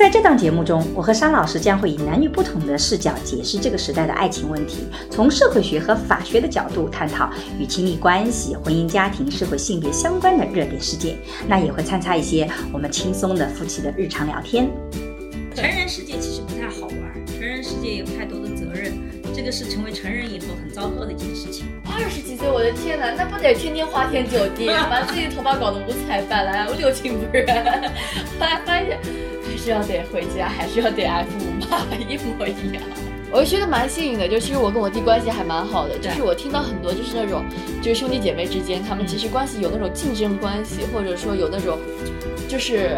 在这档节目中，我和商老师将会以男女不同的视角解释这个时代的爱情问题，从社会学和法学的角度探讨与亲密关系、婚姻家庭、社会性别相关的热点事件。那也会参差一些我们轻松的夫妻的日常聊天。成人世界其实不太好玩，成人世界有太多的责任，这个是成为成人以后很糟糕的一件事情。二十几岁，我的天哪，那不得天天花天酒地，把自己头发搞得五彩斑斓、六亲不认？后来发现。还是要得回家，还是要得挨父母骂，一模一样。我觉得蛮幸运的，就其实我跟我弟关系还蛮好的，就是我听到很多就是那种，就是兄弟姐妹之间，他们其实关系有那种竞争关系，或者说有那种，就是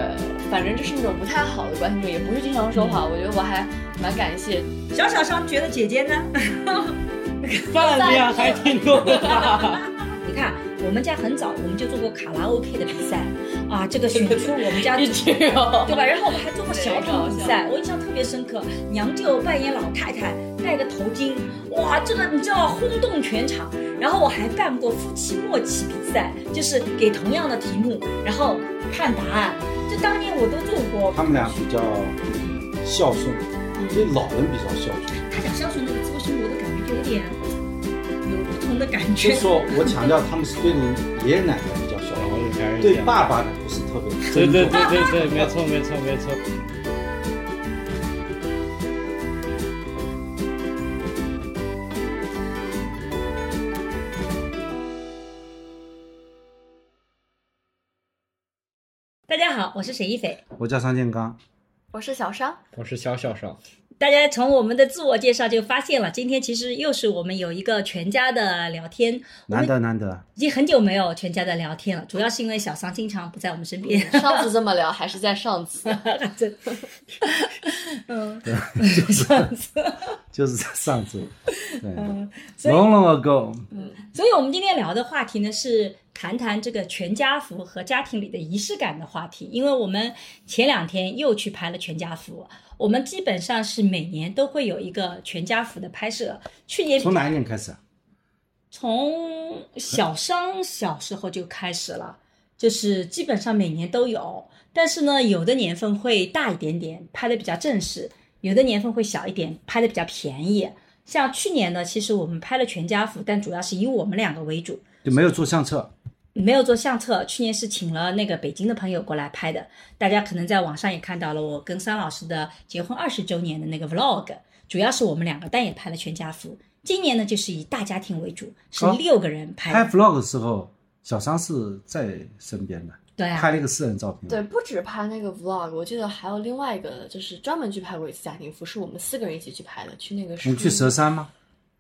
反正就是那种不太好的关系，也不是经常说话。我觉得我还蛮感谢。小小商觉得姐姐呢？饭量还挺多的。你看，我们家很早我们就做过卡拉 OK 的比赛。啊，这个选出我们家对吧？然后我们还做过小品比赛，我印象特别深刻。娘舅扮演老太太，戴个头巾，哇，这个你知道轰动全场。然后我还办过夫妻默契比赛，就是给同样的题目，然后看答案。这当年我都做过。他们俩比较孝顺，对老人比较孝顺。他讲孝顺那个字，为什么我的感觉就有点有不同的感觉？就是说我强调他们是对你爷爷奶奶。对爸爸不是特别对对对对对，没错没错没错。大家好，我是沈一斐，我叫张建刚，我是小商，我是小小商。大家从我们的自我介绍就发现了，今天其实又是我们有一个全家的聊天，难得难得，已经很久没有全家的聊天了。主要是因为小桑经常不在我们身边。上次这么聊还是在上次，嗯，对，就上次，就是在上次，嗯，long long ago，嗯，所以我们今天聊的话题呢是谈谈这个全家福和家庭里的仪式感的话题，因为我们前两天又去拍了全家福。我们基本上是每年都会有一个全家福的拍摄。去年从哪一年开始？从小商小时候就开始了，就是基本上每年都有。但是呢，有的年份会大一点点，拍的比较正式；有的年份会小一点，拍的比较便宜。像去年呢，其实我们拍了全家福，但主要是以我们两个为主，就没有做相册。没有做相册，去年是请了那个北京的朋友过来拍的。大家可能在网上也看到了我跟桑老师的结婚二十周年的那个 vlog，主要是我们两个，但也拍了全家福。今年呢，就是以大家庭为主，是六个人拍。拍 vlog 的时候，小桑是在身边的，对啊，拍了一个私人照片。对，不止拍那个 vlog，我记得还有另外一个，就是专门去拍过一次家庭服，是我们四个人一起去拍的，去那个。你去佘山吗？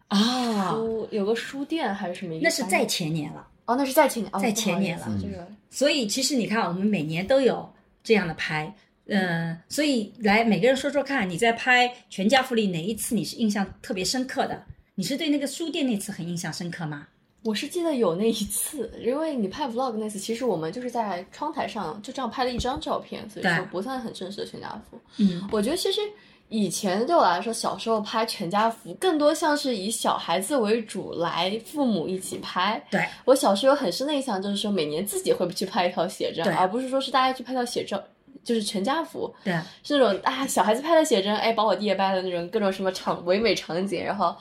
啊，书有个书店还是什么？那是在前年了。哦，那是在前年，在前年了。这个，所以其实你看，我们每年都有这样的拍，嗯，所以来每个人说说看，你在拍《全家福》里哪一次你是印象特别深刻的？你是对那个书店那次很印象深刻吗？我是记得有那一次，因为你拍 vlog 那次，其实我们就是在窗台上就这样拍了一张照片，所以说不算很正式的全家福。嗯，我觉得其实。以前对我来说，小时候拍全家福更多像是以小孩子为主来，父母一起拍。对我小时候有很深的印象，就是说每年自己会去拍一套写真，而不是说是大家去拍套写真，就是全家福。对，是那种啊小孩子拍的写真，哎，把我弟也拍的那种各种什么场唯美场景，然后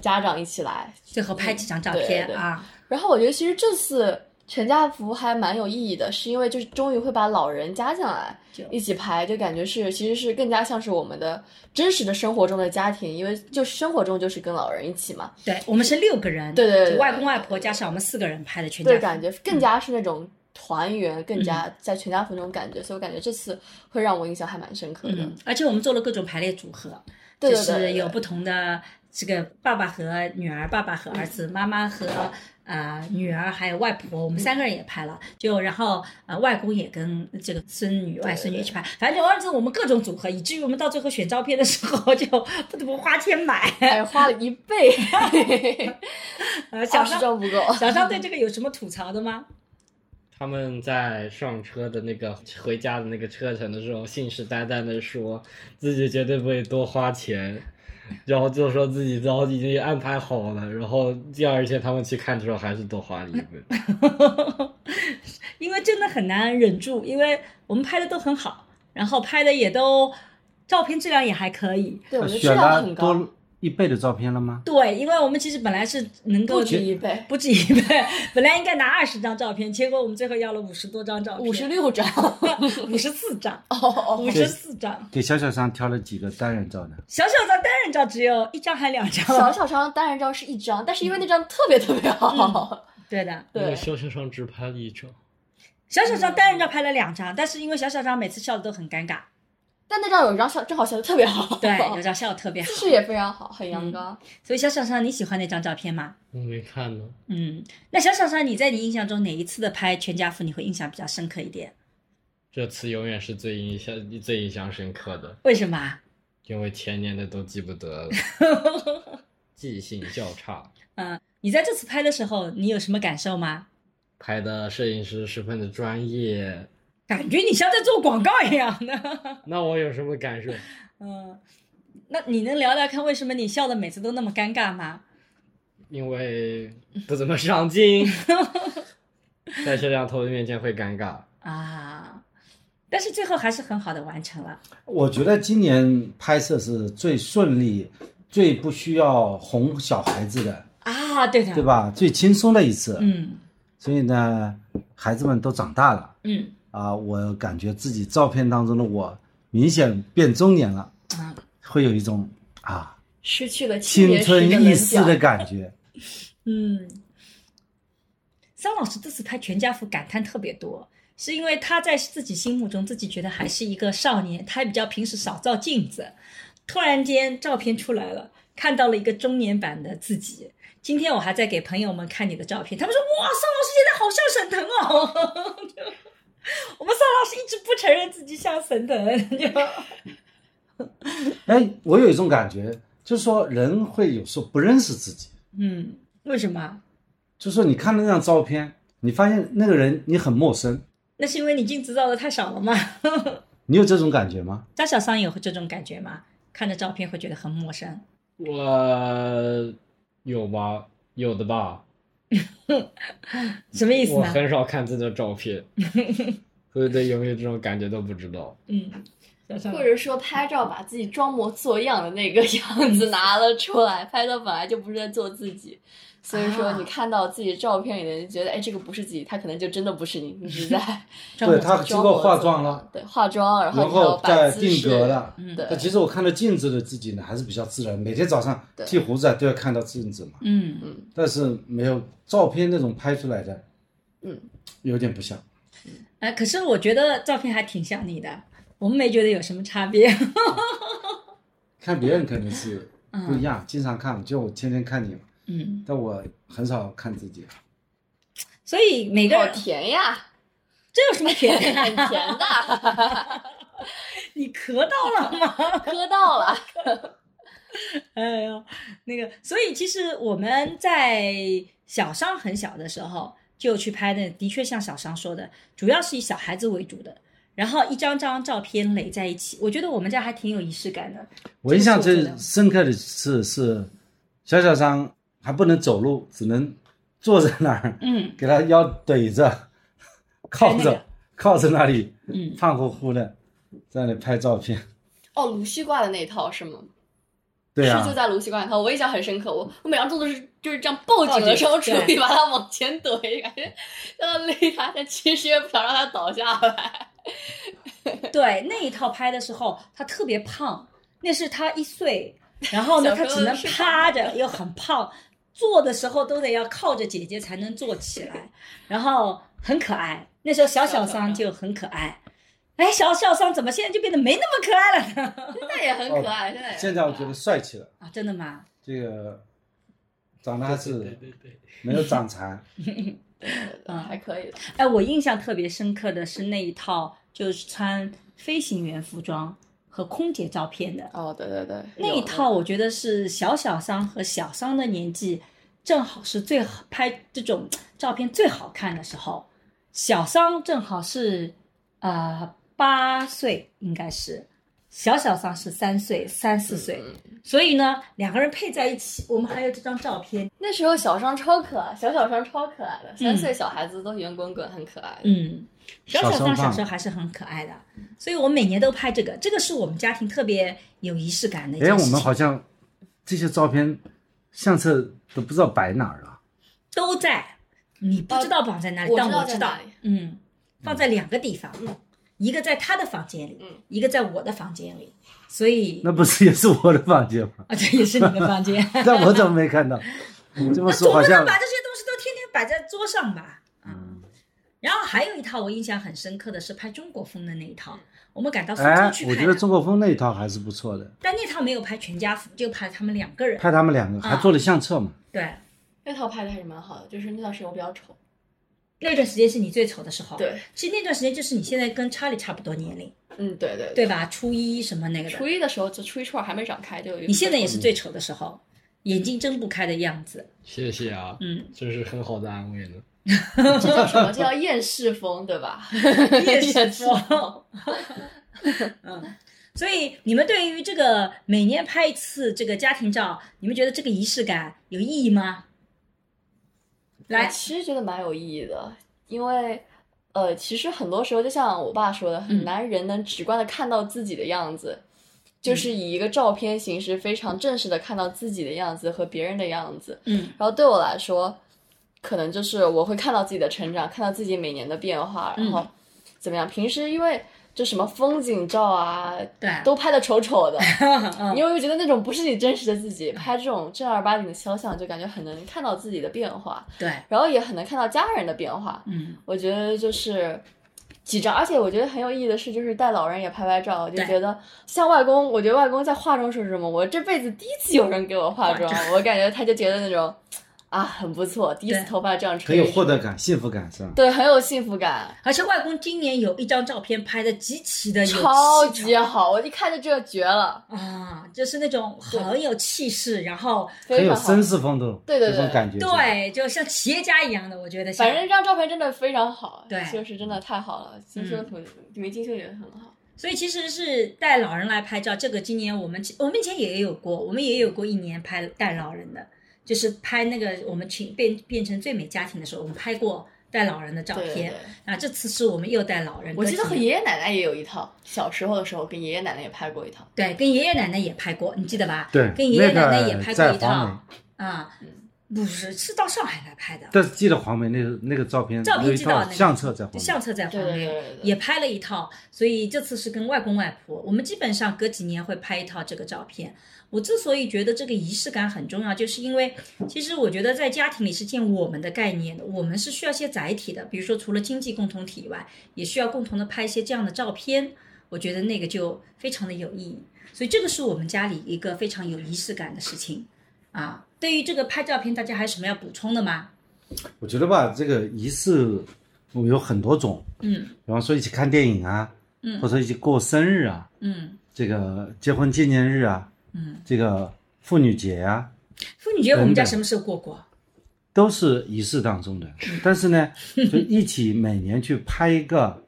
家长一起来，最后拍几张照片啊。然后我觉得其实这次。全家福还蛮有意义的，是因为就是终于会把老人加进来一起拍，就感觉是其实是更加像是我们的真实的生活中的家庭，因为就生活中就是跟老人一起嘛。对，我们是六个人，对对对，外公外婆加上我们四个人拍的全家福，对，感觉更加是那种团圆，更加在全家福那种感觉，所以我感觉这次会让我印象还蛮深刻的。而且我们做了各种排列组合，就是有不同的。这个爸爸和女儿，爸爸和儿子，妈妈和呃女儿，还有外婆，我们三个人也拍了。就然后呃外公也跟这个孙女、外孙女一起拍，反正就儿子我们各种组合，以至于我们到最后选照片的时候 就不得不花钱买。哎花了一倍 呃，小张不够。小张对这个有什么吐槽的吗？他们在上车的那个回家的那个车程的时候，信誓旦旦的说自己绝对不会多花钱，然后就说自己早已经安排好了，然后第二天他们去看的时候还是多花了一倍。因为真的很难忍住，因为我们拍的都很好，然后拍的也都照片质量也还可以。对，我觉得质量很高，多一倍的照片了吗？对，因为我们其实本来是能够不止一倍，不止一倍，本来应该拿二十张照片，结果我们最后要了五十多张照片，五十六张。五十四张，哦五十四张。给小小张挑了几个单人照呢？小小张单人照只有一张还两张，小小张单人照是一张，但是因为那张特别特别好，对的，对，因为肖先生只拍了一张，小小张单人照拍了两张，但是因为小小张每次笑的都很尴尬，但那张有一张笑正好笑的特别好，对，有张笑的特别好姿，势也非常好，很阳刚。所以小小张你喜欢那张照片吗？我没看呢。嗯，那小小张你在你印象中哪一次的拍全家福你会印象比较深刻一点？这次永远是最印象最印象深刻的，为什么啊？因为前年的都记不得了，记性较差。嗯，你在这次拍的时候，你有什么感受吗？拍的摄影师十分的专业，感觉你像在做广告一样的。那我有什么感受？嗯，那你能聊聊看为什么你笑的每次都那么尴尬吗？因为不怎么上镜，在摄像头的面前会尴尬。啊，但是最后还是很好的完成了。我觉得今年拍摄是最顺利、最不需要哄小孩子的，啊，对的，对？吧？最轻松的一次。嗯所以呢，孩子们都长大了嗯啊，我感觉自己照片当中的我明显变中年了，啊，会有一种啊失去了青春的棱易逝的。感觉。嗯。桑老师这次拍全家福感叹特别多，是因为他在自己心目中自己觉得还是一个少年，他比较平时少照镜子，突然间照片出来了，看到了一个中年版的自己。今天我还在给朋友们看你的照片，他们说哇，桑老师现在好像沈腾哦。就我们桑老师一直不承像沈腾，就 哎，我有一种感觉，就是说人会有时候不认识自己，嗯，为什么？就是说你看那张照片，你发现那个人你很陌生，那是因为你镜子照的太少了吗？你有这种感觉吗？张小桑有这种感觉吗？看着照片会觉得很陌生。我有吗，有的吧。什么意思呢？我很少看自己的照片，所以对有没有这种感觉都不知道。嗯，或者说拍照把自己装模作样的那个 样子拿了出来，拍照本来就不是在做自己，所以说啊你看到自己照片里的，你觉得哎这个不是自己，他可能就真的不是你，你是在 装模对他作经过化妆了，对化妆，然后然后再定格了。嗯对但其实我看到镜子的自己呢，还是比较自然。每天早上剃胡子啊都要看到镜子嘛，嗯嗯，但是没有照片那种拍出来的，嗯，有点不像。哎，可是我觉得照片还挺像你的，我们没觉得有什么差别。看别人肯定是不一样，经常看，就我天天看你嘛，嗯，但我很少看自己。所以每个好人甜呀，这有什么甜的 很的？甜的，你咳到了吗？咳到了。哎呦，那个，所以其实我们在小伤很小的时候就去拍的，的确像小商说的，主要是以小孩子为主的，然后一张张照片垒在一起，我觉得我们家还挺有仪式感的。我印象最深刻的是是小小张还不能走路，只能坐在那儿，嗯给他腰怼着，靠着、那个靠着那里，嗯，胖乎乎的，在那里拍照片。哦，卢西挂的那一套是吗？对啊是就，在卢西挂那套，我印象很深刻。我我每张做的是就是这样抱紧的时候，抱紧处理把它往前怼，感觉要勒他，但其实也不想让他倒下来。对，那一套拍的时候他特别胖，那是他一岁，然后呢小时候他只能趴着，又很胖，坐的时候都得要靠着姐姐才能坐起来，然后很可爱。那时候小小桑就很可爱。哎，小小桑怎么现在就变得没那么可爱了呢？现在也很可爱，现在现在我觉得帅气了，啊，真的吗？这个长大是对是对对，没有长残。嗯，还可以的。哎，我印象特别深刻的是那一套，就是穿飞行员服装和空姐照片的哦，对对对，那一套，我觉得是小小桑和小桑的年纪，正好是最好拍这种照片最好看的时候。小桑正好是啊八岁，应该是小小桑是三岁三四岁，所以呢两个人配在一起，我们还有这张照片。那时候小商超可爱，小小商超可爱的，三岁小孩子都圆滚滚，很可爱。嗯，小小小桑胖桑小时候还是很可爱的，所以我每年都拍这个，这个是我们家庭特别有仪式感的一件哎。我们好像这些照片相册都不知道摆哪儿了。都在，你不知道绑在哪里，但我知道嗯，放在两个地方，一个在他的房间里，嗯一个在我的房间里，所以那不是也是我的房间吗？啊，这也是你的房间。但我怎么没看到？这么那总不能说好像把这些东西都天天摆在桌上吧？嗯。然后还有一套我印象很深刻的是拍中国风的那一套，我们赶到苏哎州去，拍的，我觉得中国风那一套还是不错的，但那套没有拍全家福，就拍他们两个人。拍他们两个还做了相册嘛。对，那套拍的还是蛮好的，就是那段时间我比较丑。那段时间是你最丑的时候。对，其实那段时间就是你现在跟查理差不多年龄，嗯，对对对吧？初一什么那个的。初一的时候就初一初二还没长开，就你现在也是最丑的时候，眼睛睁不开的样子。谢谢啊，嗯，这是很好的安慰呢。这叫什么？这叫厌世风，对吧？厌世厌世风风。嗯，所以你们对于这个每年拍一次这个家庭照，你们觉得这个仪式感有意义吗？我来，其实觉得蛮有意义的，因为呃，其实很多时候就像我爸说的，很嗯难人能直观的看到自己的样子，就是以一个照片形式非常正式的看到自己的样子和别人的样子。嗯然后对我来说，可能就是我会看到自己的成长，看到自己每年的变化，然后怎么样？平时因为就什么风景照啊，对，都拍的丑丑的，嗯因为我觉得那种不是你真实的自己，拍这种正儿八经的肖像，就感觉很能看到自己的变化，对，然后也很能看到家人的变化。嗯我觉得就是几张，而且我觉得很有意义的是，就是带老人也拍拍照，我就觉得像外公，我觉得外公在化妆时是什么？我这辈子第一次有人给我化妆，我感觉他就觉得那种啊很不错，第一次头发这样很，有获得，感、幸福感是吧？对，很有幸福感。而且外公今年有一张照片拍的极其的有超级好，我一看就这个绝了，啊，就是那种很有气势，然后很有非常。绅士风度，对对对感觉。，对，就像企业家一样的，我觉得。反正这张照片真的非常好，对就是真的太好了，金修图里面金修也很好。所以其实是带老人来拍照，这个今年我们我们以前也有过，我们也有过一年拍带老人的，就是拍那个我们群变变成最美家庭的时候，我们拍过带老人的照对对片。对啊，这次是我们又带老人，我记得和爷爷奶奶也有一套，小时候的时候跟爷爷奶奶也拍过一套。对跟爷爷奶奶也拍过，你记得吧？对跟爷爷奶奶也拍过一套黄啊，不是是到上海来拍的。但是记得黄梅那个那个照片，照片有一套知道那个相册在黄梅。相册在黄梅也拍了一套，所以这次是跟外公外婆，我们基本上隔几年会拍一套这个照片。我之所以觉得这个仪式感很重要，就是因为其实我觉得在家庭里是建我们的概念的，我们是需要一些载体的，比如说除了经济共同体以外，也需要共同的拍一些这样的照片。我觉得那个就非常的有意义，所以这个是我们家里一个非常有仪式感的事情啊。对于这个拍照片，大家还有什么要补充的吗？我觉得吧，这个仪式有很多种，嗯比方说一起看电影啊，嗯或者一起过生日啊，嗯这个结婚纪念日啊，嗯，这个妇女节啊，妇女节我们家什么时候过过？都是仪式当中的。嗯但是呢，就一起每年去拍一个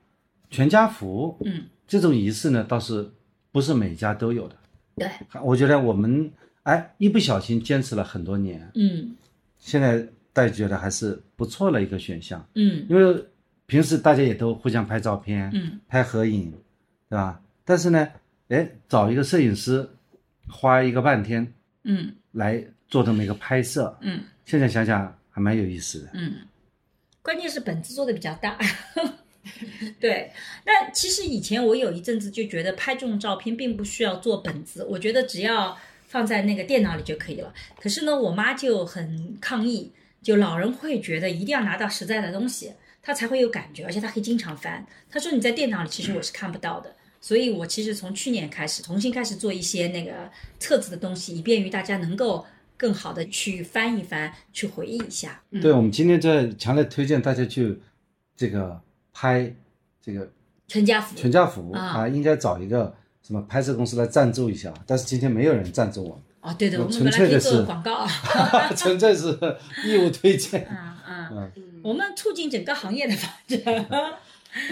全家福，嗯，这种仪式呢，倒是不是每家都有的。对，我觉得我们哎一不小心坚持了很多年，嗯现在大家觉得还是不错的一个选项，嗯因为平时大家也都互相拍照片，嗯拍合影，对吧？但是呢，哎，找一个摄影师，花一个半天嗯来做这么一个拍摄，嗯现在想想还蛮有意思的。嗯，关键是本子做的比较大。对，那其实以前我有一阵子就觉得拍这种照片并不需要做本子，我觉得只要放在那个电脑里就可以了。可是呢，我妈就很抗议，就老人会觉得一定要拿到实在的东西，他才会有感觉，而且他可以经常翻。他说你在电脑里其实我是看不到的。所以我其实从去年开始重新开始做一些那个册子的东西，以便于大家能够更好的去翻一翻，去回忆一下。嗯对，我们今天在强烈推荐大家去这个拍这个全家福，全家福啊啊，应该找一个什么拍摄公司来赞助一下，但是今天没有人赞助我哦，对的，我我们纯粹的本来可以做个是广告啊。纯粹是义务推荐。嗯嗯，嗯，嗯，我们促进整个行业的发展。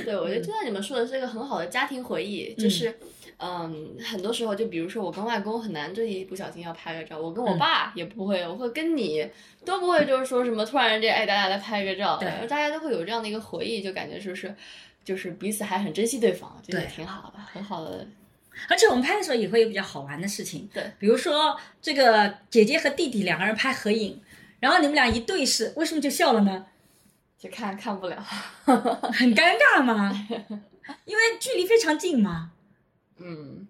对，我觉得就像你们说的是一个很好的家庭回忆，就是。嗯，很多时候就比如说我跟外公很难，这一不小心要拍个照，我跟我嗯爸也不会，我会跟你都不会，就是说什么突然间哎大家来拍个照，对大家都会有这样的一个回忆，就感觉说是就是彼此还很珍惜对方，这也对挺好的，很好的。而且我们拍的时候也会有比较好玩的事情，对，比如说这个姐姐和弟弟两个人拍合影，然后你们俩一对视，为什么就笑了呢？就看看不了，很尴尬嘛，因为距离非常近嘛。嗯，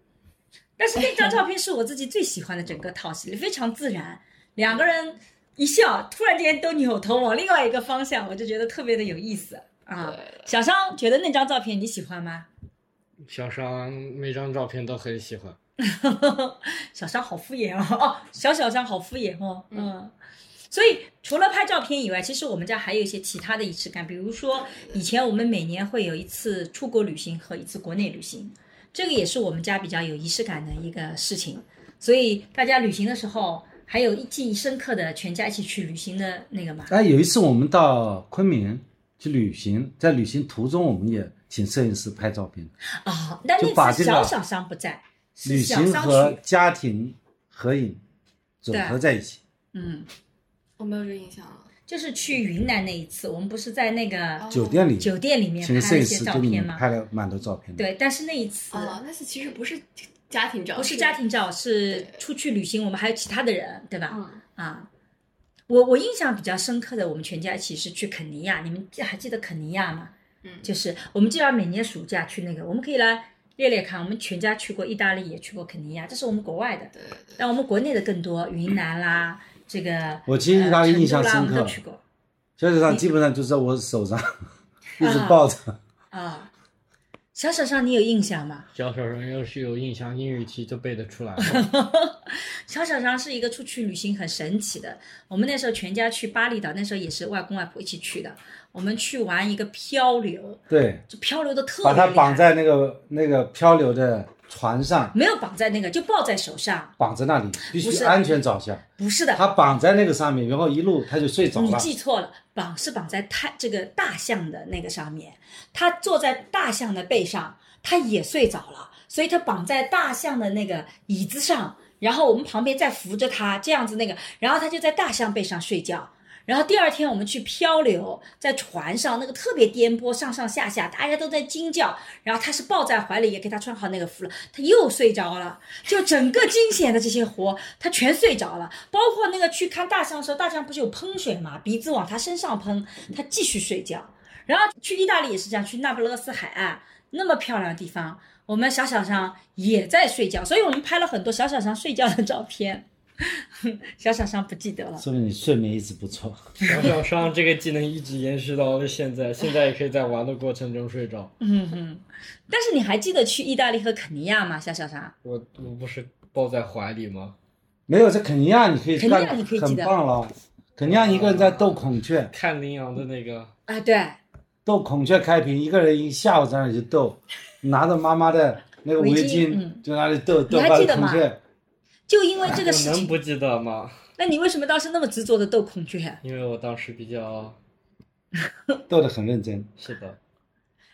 但是那张照片是我自己最喜欢的整个套系，非常自然，两个人一笑，突然间都扭头往另外一个方向，我就觉得特别的有意思啊。小商觉得那张照片你喜欢吗？小商每张照片都很喜欢。小商好敷衍哦，哦，小小商好敷衍哦，嗯。所以除了拍照片以外，其实我们家还有一些其他的仪式感，比如说以前我们每年会有一次出国旅行和一次国内旅行，这个也是我们家比较有仪式感的一个事情。所以大家旅行的时候，还有一记忆深刻的全家一起去旅行的那个嘛，哎，有一次我们到昆明去旅行，在旅行途中我们也请摄影师拍照片，啊、但就把那次这个小小商不在，旅行和，家庭合影组合在一起。嗯，我没有这个印象了。就是去云南那一次，我们不是在那个酒店里酒店里面拍了一些照片吗？拍了蛮多照片的。对，但是那一次、哦，那次其实不是家庭照，不是家庭照，是出去旅行，我们还有其他的人，对吧？嗯，啊，我我印象比较深刻的，我们全家一起是去肯尼亚，你们记还记得肯尼亚吗？嗯就是我们就要每年暑假去那个，我们可以来列列看，我们全家去过意大利，也去过肯尼亚，这是我们国外的，对对对。但我们国内的更多，云南啦，这个我其实意大利呃印象深刻小手上基本上就在我手上一直抱着。啊。小手上你有印象吗？小手上要是有印象，英语题都背得出来了。小小张是一个出去旅行很神奇的。我们那时候全家去巴厘岛，那时候也是外公外婆一起去的。我们去玩一个漂流，对，就漂流的特别把它绑在那个那个漂流的船上，没有绑在那个，就抱在手上。绑在那里，必须安全着想。不是的，他绑在那个上面，然后一路他就睡着了你。记错了，绑是绑在太这个大象的那个上面，他坐在大象的背上，他也睡着了，所以他绑在大象的那个椅子上，然后我们旁边再扶着他，这样子那个，然后他就在大象背上睡觉。然后第二天我们去漂流，在船上那个特别颠簸，上上下下，大家都在惊叫。然后他是抱在怀里，也给他穿好那个服了，他又睡着了。就整个惊险的这些活，他全睡着了。包括那个去看大象的时候，大象不是有喷水嘛，鼻子往他身上喷，他继续睡觉。然后去意大利也是这样，去那不勒斯海岸那么漂亮的地方，我们小小上也在睡觉，所以我们拍了很多小小上睡觉的照片。小小伤不记得了。说明你睡眠一直不错。小小伤这个技能一直延续到了现在，现在也可以在玩的过程中睡着。嗯哼，但是你还记得去意大利和肯尼亚吗？小小伤，我我不是抱在怀里吗？没有在肯尼亚，你可以肯尼亚你可以记得很棒了。肯尼亚一个人在斗孔雀，看羚羊的那个，啊，对，逗孔雀开屏，一个人一下午在那里就斗，拿着妈妈的那个围围巾就在那里斗斗，还把记得吗孔雀。就因为这个我事情，能不记得吗？那你为什么当时那么执着的斗孔雀？因为我当时比较 斗得很认真。是的，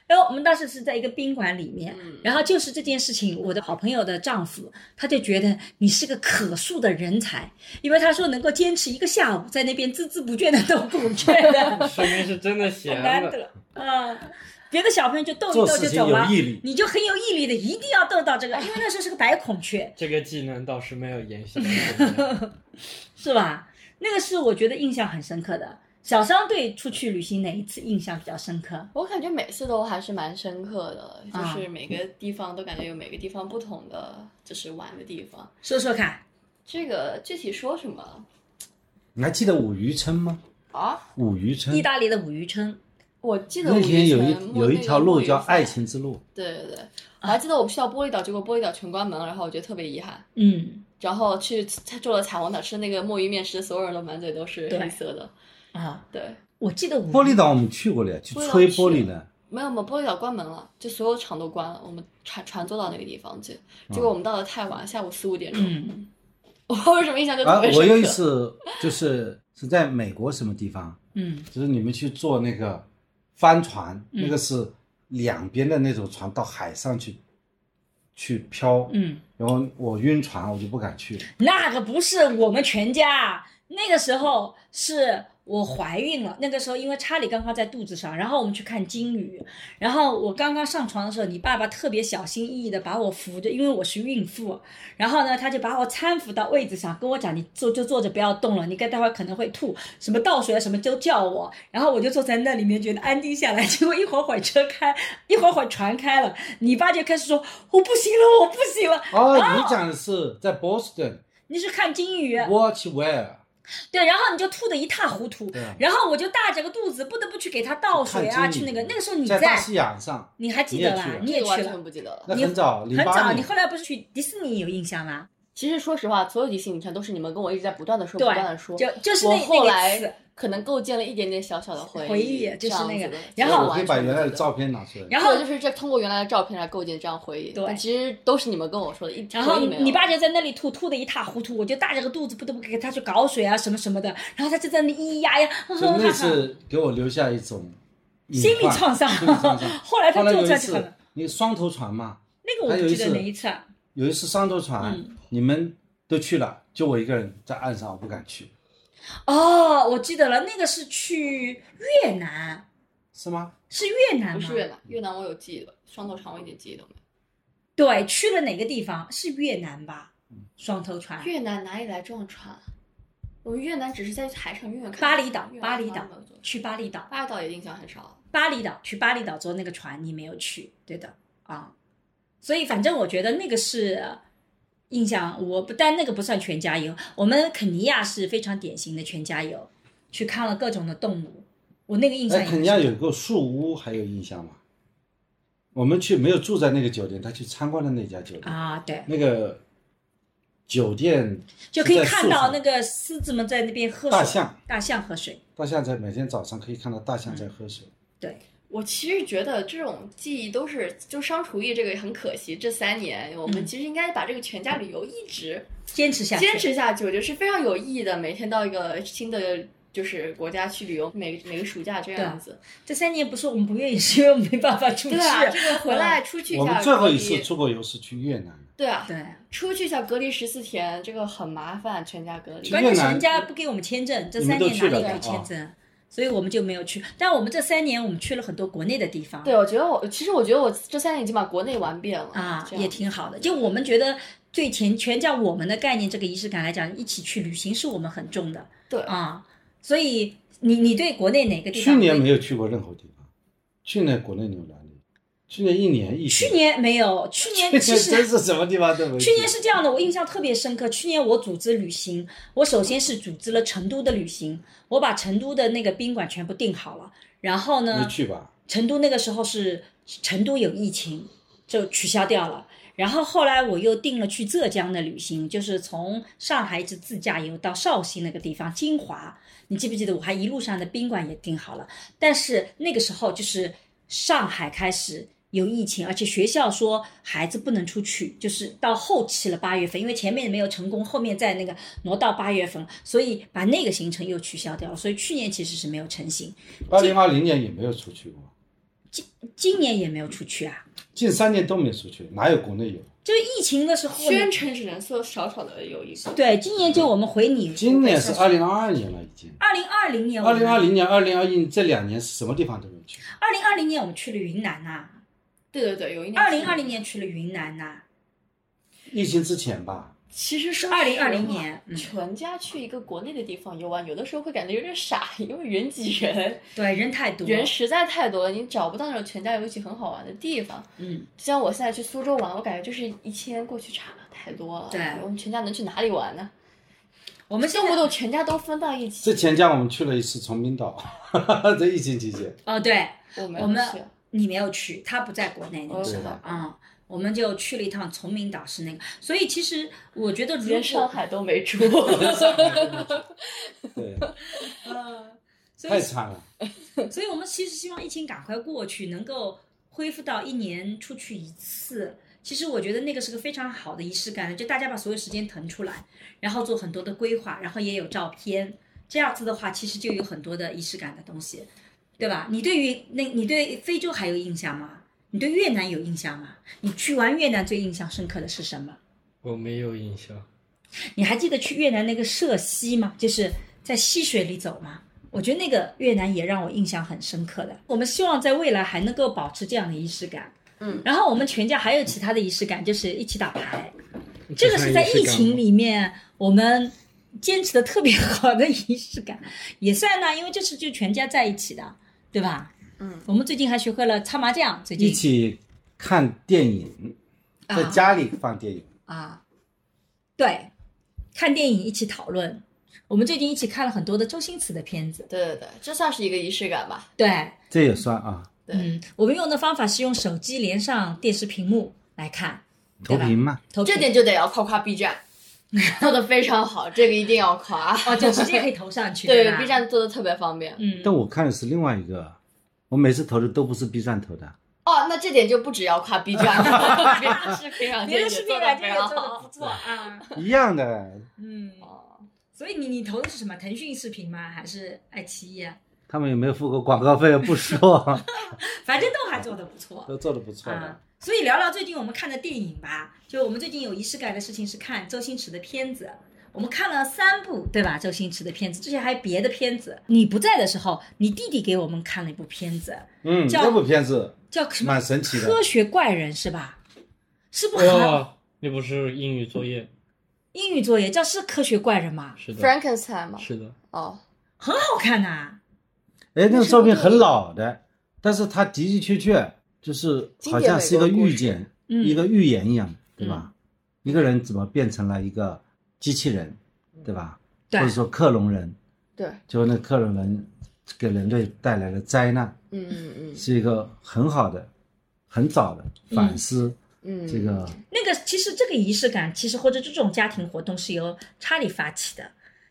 然后我们当时是在一个宾馆里面，嗯然后就是这件事情，我的好朋友的丈夫他就觉得你是个可塑的人才，因为他说能够坚持一个下午在那边孜孜不倦的斗孔雀的，说明是真的闲的。很难得啊。别的小朋友就逗一斗做事情就走了你就很有毅力的，一定要逗到这个，因为那时候是个白孔雀，这个技能倒是没有延续。是吧？那个是我觉得印象很深刻的。小商队出去旅行哪一次印象比较深刻？我感觉每次都还是蛮深刻的，就啊是每个地方都感觉有每个地方不同的，就是玩的地方。说说看。这个具体说什么你还记得五渔村吗？啊？五渔村意大利的五渔村，我记得那天有我以一前有一条路叫爱。情之路，对对对，我还记得我去到玻璃岛，结果玻璃岛全关门了，然后我觉得特别遗憾。嗯，然后去他做了彩虹岛吃那个墨鱼面食，所有人都满嘴都是对黑色的。啊，对，我记得玻璃岛我们去过了，去吹玻璃的。没有，我们玻璃岛关门了，就所有厂都关了，我们船船坐到那个地方去，结果我们到的太晚，下午四五点钟。嗯 我为什么印象就啊特别，深刻。我有一次就是是在美国什么地方，嗯就是你们去做那个帆船，嗯。那个是两边的那种船到海上去去漂，嗯，然后我晕船，我就不敢去。了。那个不是我们全家，那个时候是我怀孕了，那个时候因为查理刚刚在肚子上，然后我们去看鲸鱼，然后我刚刚上床的时候，你爸爸特别小心翼翼的把我扶着，因为我是孕妇，然后呢，他就把我搀扶到位子上，跟我讲你坐就坐着不要动了，你该待会儿可能会吐，什么倒水啊什么都叫我，然后我就坐在那里面觉得安定下来，结果一会儿会儿车开，一会儿会儿船开了，你爸就开始说我不行了，我不行了，哦，你讲的是在 Boston 你是看鲸鱼。Watch Where，对，然后你就吐得一塌糊涂啊，然后我就大着个肚子，不得不去给他倒水啊，去那个那个时候你在大西洋上，你还记得吧你也去了？你也去这个完全，不记得了。很早，零很早，你后来不是去迪士尼有印象吗？其实说实话，所有迪士尼全都是你们跟我一直在不断的说，对不断的说。就就是那那后来个词，可能构建了一点点小小的回回忆就是那个然后我可以把原来的照片拿出来。然后就是这通过原来的照片来构建这样回忆。对但其实都是你们跟我说的，一然后你爸就在那里吐，吐的一塌糊涂，我就大着个肚子，不得不给他去搞水啊什么什么的，然后他就在那里咿咿呀呀，哈就那哈哈哈，次给我留下一种心理创伤。后来他坐下去了，，那个双头船嘛，那个我不记得哪一次啊。有一次双头船，嗯你们都去了，就我一个人在岸上，我不敢去，哦，我记得了，那个是去越南，是吗？是越南吗？不是越南，越南我有记忆的，双头船我一点记忆都没有。对，去了哪个地方？是越南吧？双头船。越南哪里来这种船？我们越南只是在海上远远看。巴厘岛巴厘岛去巴厘岛，巴厘岛也印象很少。巴厘岛，去巴厘岛坐那个船，你没有去，对的啊。所以反正我觉得那个是印象，我不但那个不算全家游，我们肯尼亚是非常典型的全家游，去看了各种的动物，我那个印象哎，肯尼亚有个树屋，还有印象吗？我们去没有住在那个酒店，他去参观了那家酒店，啊，对，那个酒店就可以看到那个狮子们在那边喝水，大象，大象喝水，大象在每天早上可以看到大象在喝水。对，我其实觉得这种记忆都是，就商厨艺这个很可惜。这三年我们其实应该把这个全家旅游一直坚持下去，坚持下去，我觉得是非常有意义的。每天到一个新的就是国家去旅游，每每个暑假这样子。这三年不是我们不愿意，是因为我们没办法出去。对啊，这个回来出去一下我们最后隔离一次出国游是去越南，对啊，对，出去一下隔离十四天，这个很麻烦，全家隔离。关键是人家不给我们签证，这三年哪里都去了给签证？所以我们就没有去。但我们这三年我们去了很多国内的地方，对，我觉得我其实我觉得我这三年已经把国内玩遍了啊，也挺好的。就我们觉得对全全叫我们的概念，这个仪式感来讲，一起去旅行是我们很重的对啊。所以你你对国内哪个地方去？年没有去过任何地方。去年国内有哪里？去年一年疫情。去年没有，去年其实真是什么地方都没去。去年是这样的，我印象特别深刻。去年我组织旅行，我首先是组织了成都的旅行，我把成都的那个宾馆全部订好了。然后呢没，去吧？成都那个时候是成都有疫情，就取消掉了。然后后来我又订了去浙江的旅行，就是从上海一直自驾游到绍兴那个地方金华。你记不记得我还一路上的宾馆也订好了？但是那个时候就是上海开始有疫情，而且学校说孩子不能出去，就是到后期了八月份，因为前面没有成功，后面再那个挪到八月份，所以把那个行程又取消掉了。所以去年其实是没有成型，二零二零年也没有出去过，今今年也没有出去啊。近三年都没出去，哪有国内有？就是疫情的时候，宣城只能说少少的有一个。对，今年就我们回你。今年是二零二二年了，已经。二零二零年，二零二零年、二零二一这两年是什么地方都没有去。二零二零年我们去了云南呐、对对对，有一年。二零二零年去了云南呐、疫情之前吧，其实是二零二零年嗯全家去一个国内的地方游玩，有的时候会感觉有点傻，因为人挤人，对，人太多，人实在太多了，你找不到那种全家游一起很好玩的地方。嗯，就像我现在去苏州玩，我感觉就是一千过去差太多了。对我们全家能去哪里玩呢？我们动不动全家都分到一起。之前家我们去了一次崇明岛，在疫情期间。哦，对，我们我们你没有去，他不在国内那个时候我知道啊、我们就去了一趟崇明岛，是那个。所以其实我觉得，如 连上海都没住。对，呃，所以太惨了。所以我们其实希望疫情赶快过去，能够恢复到一年出去一次。其实我觉得那个是个非常好的仪式感，就大家把所有时间腾出来，然后做很多的规划，然后也有照片，这样子的话，其实就有很多的仪式感的东西，对吧？你对于那，你对非洲还有印象吗？你对越南有印象吗？你去完越南最印象深刻的是什么？我没有印象。你还记得去越南那个涉溪吗？就是在溪水里走吗？我觉得那个越南也让我印象很深刻的。我们希望在未来还能够保持这样的仪式感。嗯，然后我们全家还有其他的仪式感，就是一起打牌。这个是在疫情里面我们坚持的特别好的 仪式感，也算呢，因为这次就全家在一起的，对吧？嗯，我们最近还学会了擦麻将，最近。一起看电影，在啊家里放电影。啊，对，看电影一起讨论。我们最近一起看了很多的周星驰的片子，对对对，这算是一个仪式感吧？对，这也算啊，对。嗯，我们用的方法是用手机连上电视屏幕来看，投屏嘛。投屏。这点就得要夸夸 B 站，做的非常好，这个一定要夸。哦，就直接可以投上去，对吧，B 站做的特别方便。嗯，但我看的是另外一个，我每次投的都不是 B 站投的，哦，那这点就不只要夸 B 站了，别的视频软别的件也做的视频软非常件也做的不好。错啊，一样的。嗯，哦，所以你你投的是什么？腾讯视频吗？还是爱奇艺啊？他们有没有付过广告费不说，反正都还做的不错。都做的不错啊的。，所以聊聊最近我们看的电影吧。就我们最近有仪式感的事情是看周星驰的片子，我们看了三部，对吧？周星驰的片子，之前还有别的片子。你不在的时候，你弟弟给我们看了一部片子，嗯，叫这部片子叫什么蛮？神奇的科。学怪人是吧？是不好哦，那不是英语作业，英语作业叫是科学怪人吗？是的，Frankenstein 吗？是的，哦，很好看呐、哎，那个照片很老的，但是它的的确确就是好像是一个预检，嗯一个预言一样，对吧？一个人怎么变成了一个机器人，对吧？对或者说克隆人，对，结果那克隆人给人类带来了灾难，嗯嗯嗯是一个很好的、很早的反思。嗯，这个那个其实这个仪式感，其实或者这种家庭活动是由查理发起的。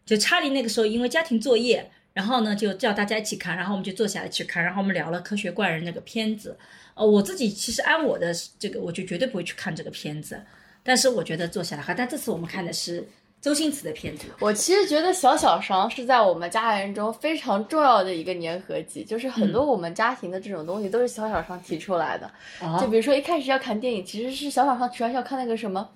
就查理那个时候因为家庭作业，然后呢就叫大家一起看，然后我们就坐下来去看，然后我们聊了《科学怪人》那个片子。呃，我自己其实按我的这个，我就绝对不会去看这个片子，但是我觉得坐下来看。但这次我们看的是周星驰的片子，我其实觉得小小伤是在我们家人中非常重要的一个粘合剂，就是很多我们家庭的这种东西都是小小伤提出来的。就哦比如说一开始要看电影，其实是小小伤提出来要看那个什么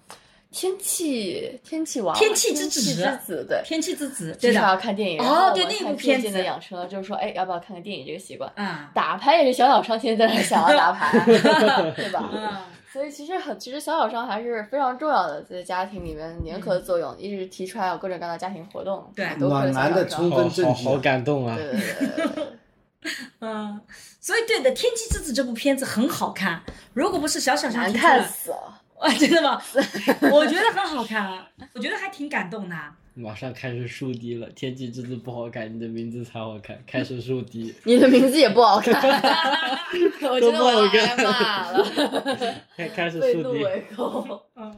天气天气娃娃天气之之子之子，对。天气之子，至少要，看电影，哦然后对那部片子养成了就是说，哎，要不要看看电影这个习惯？啊打牌也是小小商天天在那想要打牌，对吧？嗯，所以其实很，其实小小商还是非常重要的，在家庭里面粘合的作用，一直提出来有各种各样的家庭活动，对暖男的小小伤好充分证据好好感动啊！对对对 嗯，所以对的，《天气之子》这部片子很好看，如果不是小小商难看死了。啊，真的吗？我觉得很好看啊，我觉得还挺感动的。马上开始树敌了，天气之子不好看，你的名字才好看，开始树敌。你的名字也不好看，我觉得我要都不好看挨骂了，开开始树敌。嗯，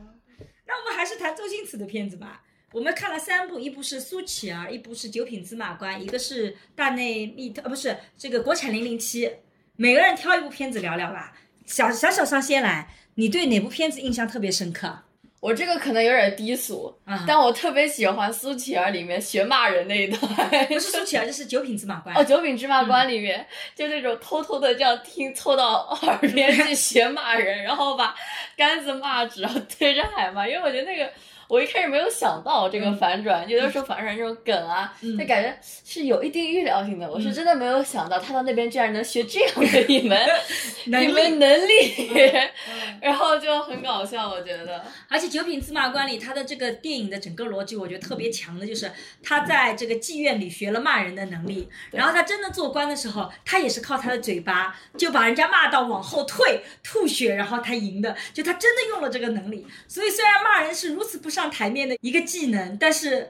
那我们还是谈周星驰的片子吧。我们看了三部，一部是苏乞儿，一部是九品芝麻官，一个是大内密特，呃，不是这个国产零零七。每个人挑一部片子聊聊吧。小小小上先来，你对哪部片子印象特别深刻？我这个可能有点低俗，啊但我特别喜欢苏乞儿里面学骂人那一段。不是苏乞儿，就是九品芝麻官。哦，九品芝麻官里面、就那种偷偷的这样听，凑到耳边去学骂人，然后把杆子骂直，然后对着海骂。因为我觉得那个，我一开始没有想到这个反转，有的时候反转这种梗啊，嗯就感觉是有一定预料性的。我是真的没有想到他到那边居然能学这样的一门 一门能力，然后就很搞笑，我觉得。而且《九品芝麻官》里，他的这个电影的整个逻辑，我觉得特别强的，就是他在这个妓院里学了骂人的能力，然后他真的做官的时候，他也是靠他的嘴巴就把人家骂到往后退、吐血，然后他赢的，就他真的用了这个能力。所以虽然骂人是如此不上台面的一个技能，但是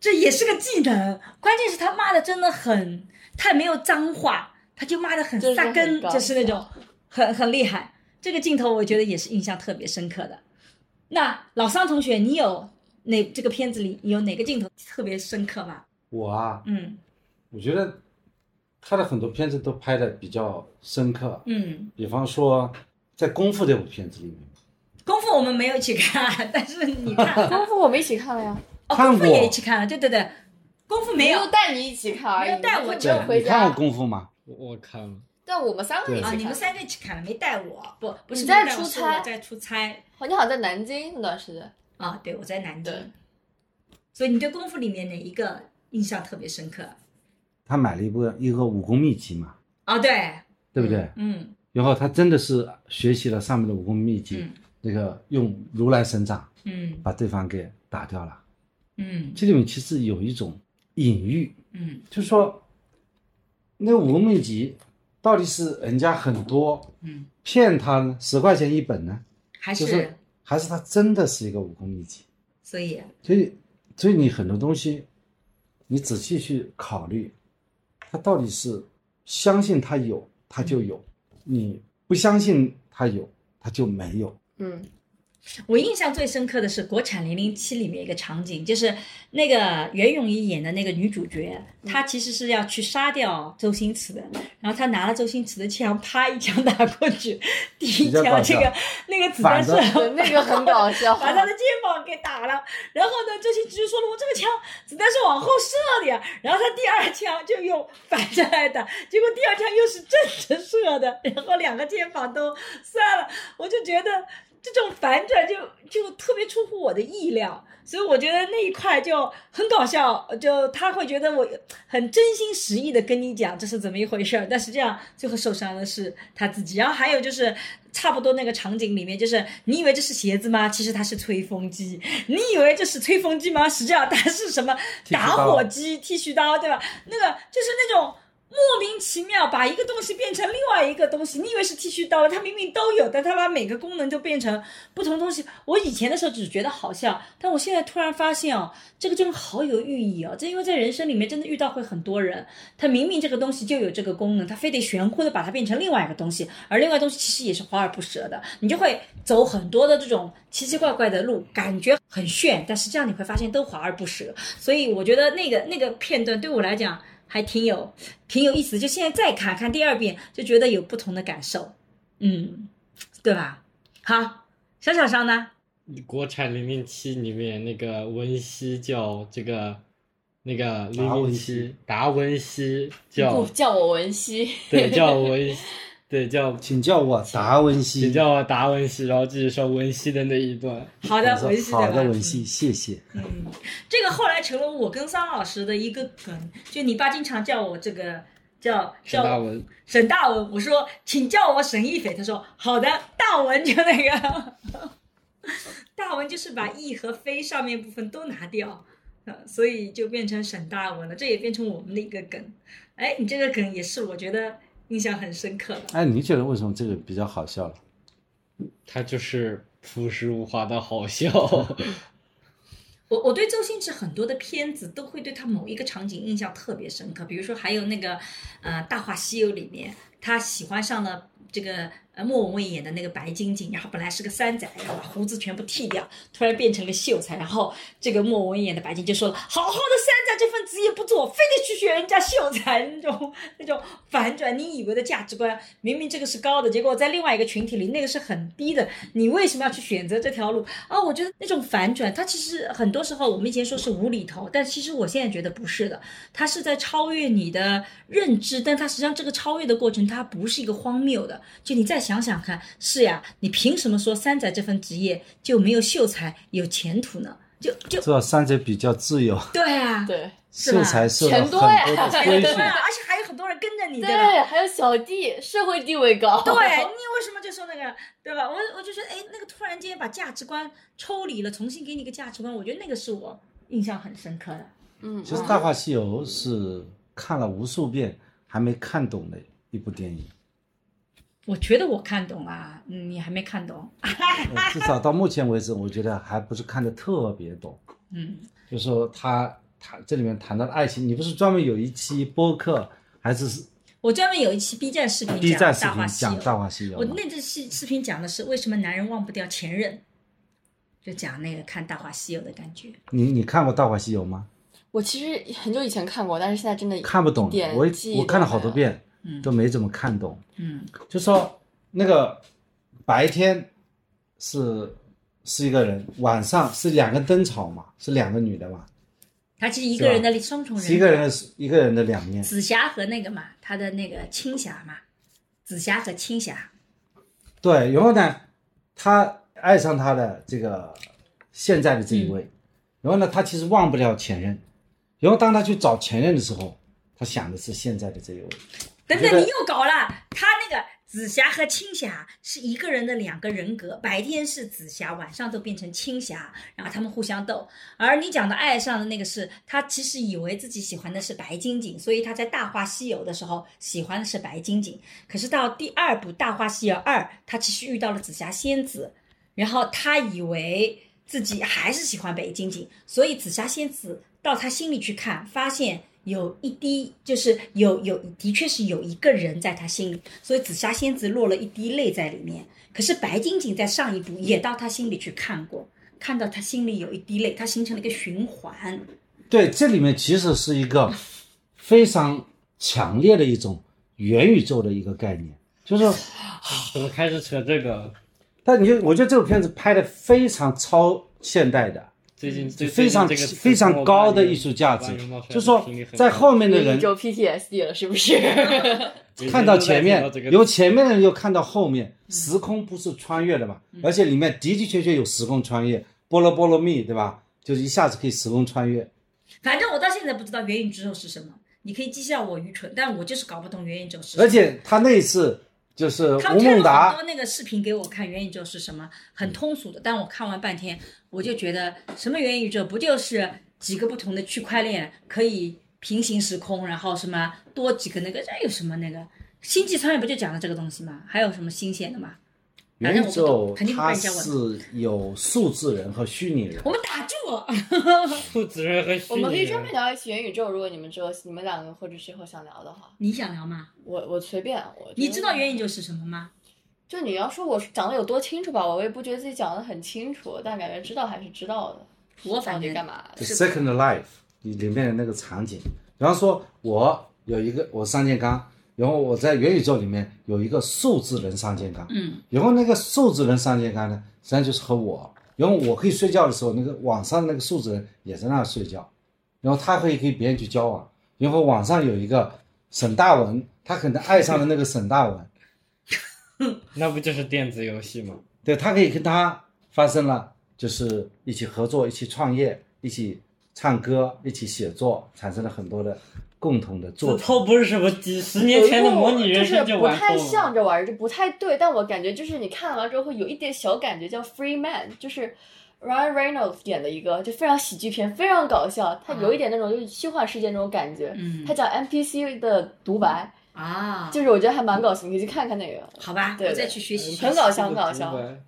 这也是个技能。关键是他骂的真的很，他也没有脏话，他就骂的很真的很撒根，就是那种很很厉害。这个镜头我觉得也是印象特别深刻的。那老桑同学，你有哪这个片子里有哪个镜头特别深刻吗？我啊，嗯我觉得他的很多片子都拍的比较深刻，嗯，比方说在《功夫》这部片子里面，功夫我们没有一起看，但是你看，功夫我们一起看了呀，哦，功夫也一起看了，对对对，功夫没有。有带你一起看而已，没有带我你只有，回家。你看过《。功夫》吗？我我看了，但我们三个一起你们三个一起看了，没带我，不不是你在出差。在出差。哦，你好像在南京那段时间。啊，对我在南京，所以你对功夫里面哪一个印象特别深刻？他买了一部一个武功秘籍嘛，哦，对，对不对？嗯。然后他真的是学习了上面的武功秘籍，嗯那个用如来神掌嗯把对方给打掉了。嗯这里面其实有一种隐喻，嗯就是说，那个武功秘籍到底是人家很多嗯，骗他呢，十块钱一本呢，还就是还是他真的是一个武功秘籍？所以所以，所以你很多东西，你仔细去考虑，他到底是相信他有，他就有；你不相信他有，他就没有。嗯，我印象最深刻的是《国产零零七》里面一个场景，就是那个袁咏仪演的那个女主角，她其实是要去杀掉周星驰的，然后她拿了周星驰的枪，啪一枪打过去，第一枪这个那个子弹是，那个很搞笑。把他的肩膀给打了，然后呢，周星驰就说了，我这个枪子弹是往后射的呀，然后他第二枪就用反着来打，结果第二枪又是正着射的，然后两个肩膀都散了，我就觉得这种反转就就特别出乎我的意料，所以我觉得那一块就很搞笑，就他会觉得我很真心实意的跟你讲这是怎么一回事儿，但实际上最后受伤的是他自己。然后还有就是差不多那个场景里面，就是你以为这是鞋子吗？其实它是吹风机。你以为这是吹风机吗？实际上它是什么打火机、剃须刀，对吧？那个就是那种。莫名其妙把一个东西变成另外一个东西，你以为是剃须刀，它明明都有，但它把每个功能就变成不同东西。我以前的时候只觉得好笑，但我现在突然发现哦，这个真的好有寓意哦。这因为在人生里面真的遇到会很多人，他明明这个东西就有这个功能，他非得玄乎的把它变成另外一个东西，而另外东西其实也是华而不实的，你就会走很多的这种奇奇怪怪的路，感觉很炫，但实际上你会发现都华而不实。所以我觉得那个那个片段对我来讲还挺有挺有意思，就现在再看看第二遍，就觉得有不同的感受，嗯，对吧？好，小小商呢？国产零零七里面那个文熙叫这个那个零零达文西七达文西叫不叫我文熙。对 叫我文对叫请叫我达文西，请叫我达文西，然后继续说文西的那一段。好的，文西好的文西，谢谢。嗯，这个后来成了我跟桑老师的一个梗，就你爸经常叫我这个叫叫沈大文，沈大文，我说请叫我沈一斐，他说好的，大文就那个 大文就是把一和非上面部分都拿掉，呃，所以就变成沈大文了，这也变成我们的一个梗。哎，你这个梗也是我觉得印象很深刻的。哎，你觉得为什么这个比较好笑了？他就是朴实无华的好笑。我我对周星驰很多的片子都会对他某一个场景印象特别深刻，比如说还有那个呃《大话西游》里面，他喜欢上了这个呃莫文蔚演的那个白晶晶，然后本来是个三仔，然后把胡子全部剃掉，突然变成了秀才，然后这个莫文蔚演的白晶就说了：“好好的三仔这份职业不做，非得去学人家秀才那种那种反转，你以为的价值观，明明这个是高的，结果在另外一个群体里那个是很低的，你为什么要去选择这条路啊？我觉得那种反转，它其实很多时候我们以前说是无厘头，但其实我现在觉得不是的，它是在超越你的认知，但它实际上这个超越的过程，它不是一个荒谬的。就你再想想看，是呀，你凭什么说三仔这份职业就没有秀才有前途呢？就就这三者比较自由，对啊，对秀才受了很钱多呀而且还有很多人跟着你，对吧？对，还有小弟，社会地位高。对 你为什么就说那个，对吧？我我就觉得，哎，那个突然间把价值观抽离了，重新给你一个价值观，我觉得那个是我印象很深刻的。嗯，其实《大话西游》是看了无数遍还没看懂的一部电影，我觉得我看懂了，嗯，你还没看懂，呃至少到目前为止，我觉得还不是看得特别懂。嗯，就说他谈这里面谈到的爱情，你不是专门有一期播客还是我专门有一期 B 站视频 B 讲《站视频大话西游讲《大话西游我》，那支视视频讲的是为什么男人忘不掉前任，就讲那个看《大话西游》的感觉。你你看过《大话西游》吗？我其实很久以前看过，但是现在真的看不懂我我看了好多。遍，嗯。都没怎么看懂。嗯。就说那个白天是是一个人，晚上是两个灯草嘛，是两个女的嘛，他其实一个人的双重人一个人的一个人的两面。紫霞和那个嘛，他的那个青霞嘛，紫霞和青霞。对，然后呢，他爱上他的这个现在的这一位，然后呢，他其实忘不了前任，然后当他去找前任的时候，他想的是现在的这一位。等等，你又搞了。他那个紫霞和青霞是一个人的两个人格，白天是紫霞，晚上都变成青霞，然后他们互相斗。而你讲的爱上的那个是，他其实以为自己喜欢的是白晶晶，所以他在《大话西游》的时候喜欢的是白晶晶。可是到第二部《大话西游二》，他其实遇到了紫霞仙子，然后他以为自己还是喜欢白晶晶，所以紫霞仙子到他心里去看，发现有一滴，就是有有的确是有一个人在他心里，所以紫霞仙子落了一滴泪在里面。可是白晶晶在上一部也到他心里去看过，看到他心里有一滴泪，它形成了一个循环。对，这里面其实是一个非常强烈的一种元宇宙的一个概念，就是说怎 么开始扯这个？但你就我觉得这部片子拍的非常超现代的，最近最非常非常高的艺术价值就是说在后面的人就 PTSD 了，是不是？看到前面由前面的人又看到后面，时空不是穿越的嘛？而且里面的的确确有时空穿越，波罗波罗蜜，对吧？就是一下子可以时空穿越。反正我到现在不知道元宇宙是什么，你可以讥笑我愚蠢，但我就是搞不懂元宇宙是什么。而且他那一次就是他们推了很吴孟达多，那个视频给我看，元宇宙是什么，很通俗的。但我看完半天，我就觉得什么元宇宙不就是几个不同的区块链可以平行时空，然后什么多几个那个，这有什么那个星际穿越不就讲了这个东西吗？还有什么新鲜的吗？反元宇宙肯定不它。是有数字人和虚拟人。我们打住！数字人和虚拟我们可以专门聊一期元宇宙，如果你们之后你们两个或者之后想聊的话，你想聊吗？我我随便。我你知道元宇宙？是什么吗？就你要说我讲的有多清楚吧，我也不觉得自己讲的很清楚，但感觉知道还是知道的。我反正底干嘛？The 是 Second Life 里面的那个场景，比方说，我有一个我上健刚，然后我在元宇宙里面有一个数字人上健康，嗯，然后那个数字人上健康呢，实际上就是和我，然后我可以睡觉的时候，那个网上那个数字人也在那儿睡觉，然后他可以跟别人去交往，然后网上有一个沈大文，他可能爱上了那个沈大文，那不就是电子游戏吗？对他可以跟他发生了，就是一起合作、一起创业、一起唱歌、一起写作，产生了很多的共同的作品。这透不是什么几十年前的模拟人生就是不太。像这玩意儿，就不太对。但我感觉就是你看完之后会有一点小感觉，叫《Free Man》，就是 Ryan Reynolds 演的一个，就非常喜剧片，非常搞笑。他有一点那种就是虚幻世界那种感觉。嗯它讲 NPC 的独白，啊，就是我觉得还蛮搞笑，你可以去看看那个。好吧，对我再去学习。很搞笑，很搞笑。独白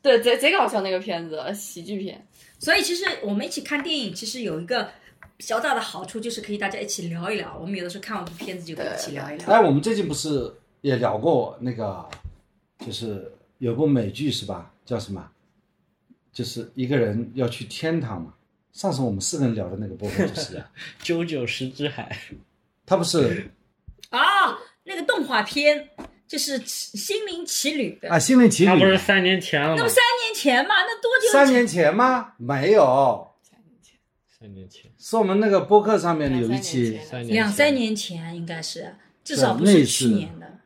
对，贼贼搞笑那个片子，喜剧片。所以其实我们一起看电影，其实有一个比较大的好处，就是可以大家一起聊一聊。我们有的时候看完部片子就可以一起聊一聊。哎，我们最近不是也聊过那个，就是有部美剧是吧？叫什么？就是一个人要去天堂嘛。上次我们四个人聊的那个部分就是啊，九九十之海，他不是啊，那个动画片就是《心灵奇旅》，啊，《心灵奇旅那》不是三年前了吗那不？三年前嘛？那多久？三年前吗？没有，三年前，是我们那个播客上面有一期三年两三，年前应该是，至少不是那去年的。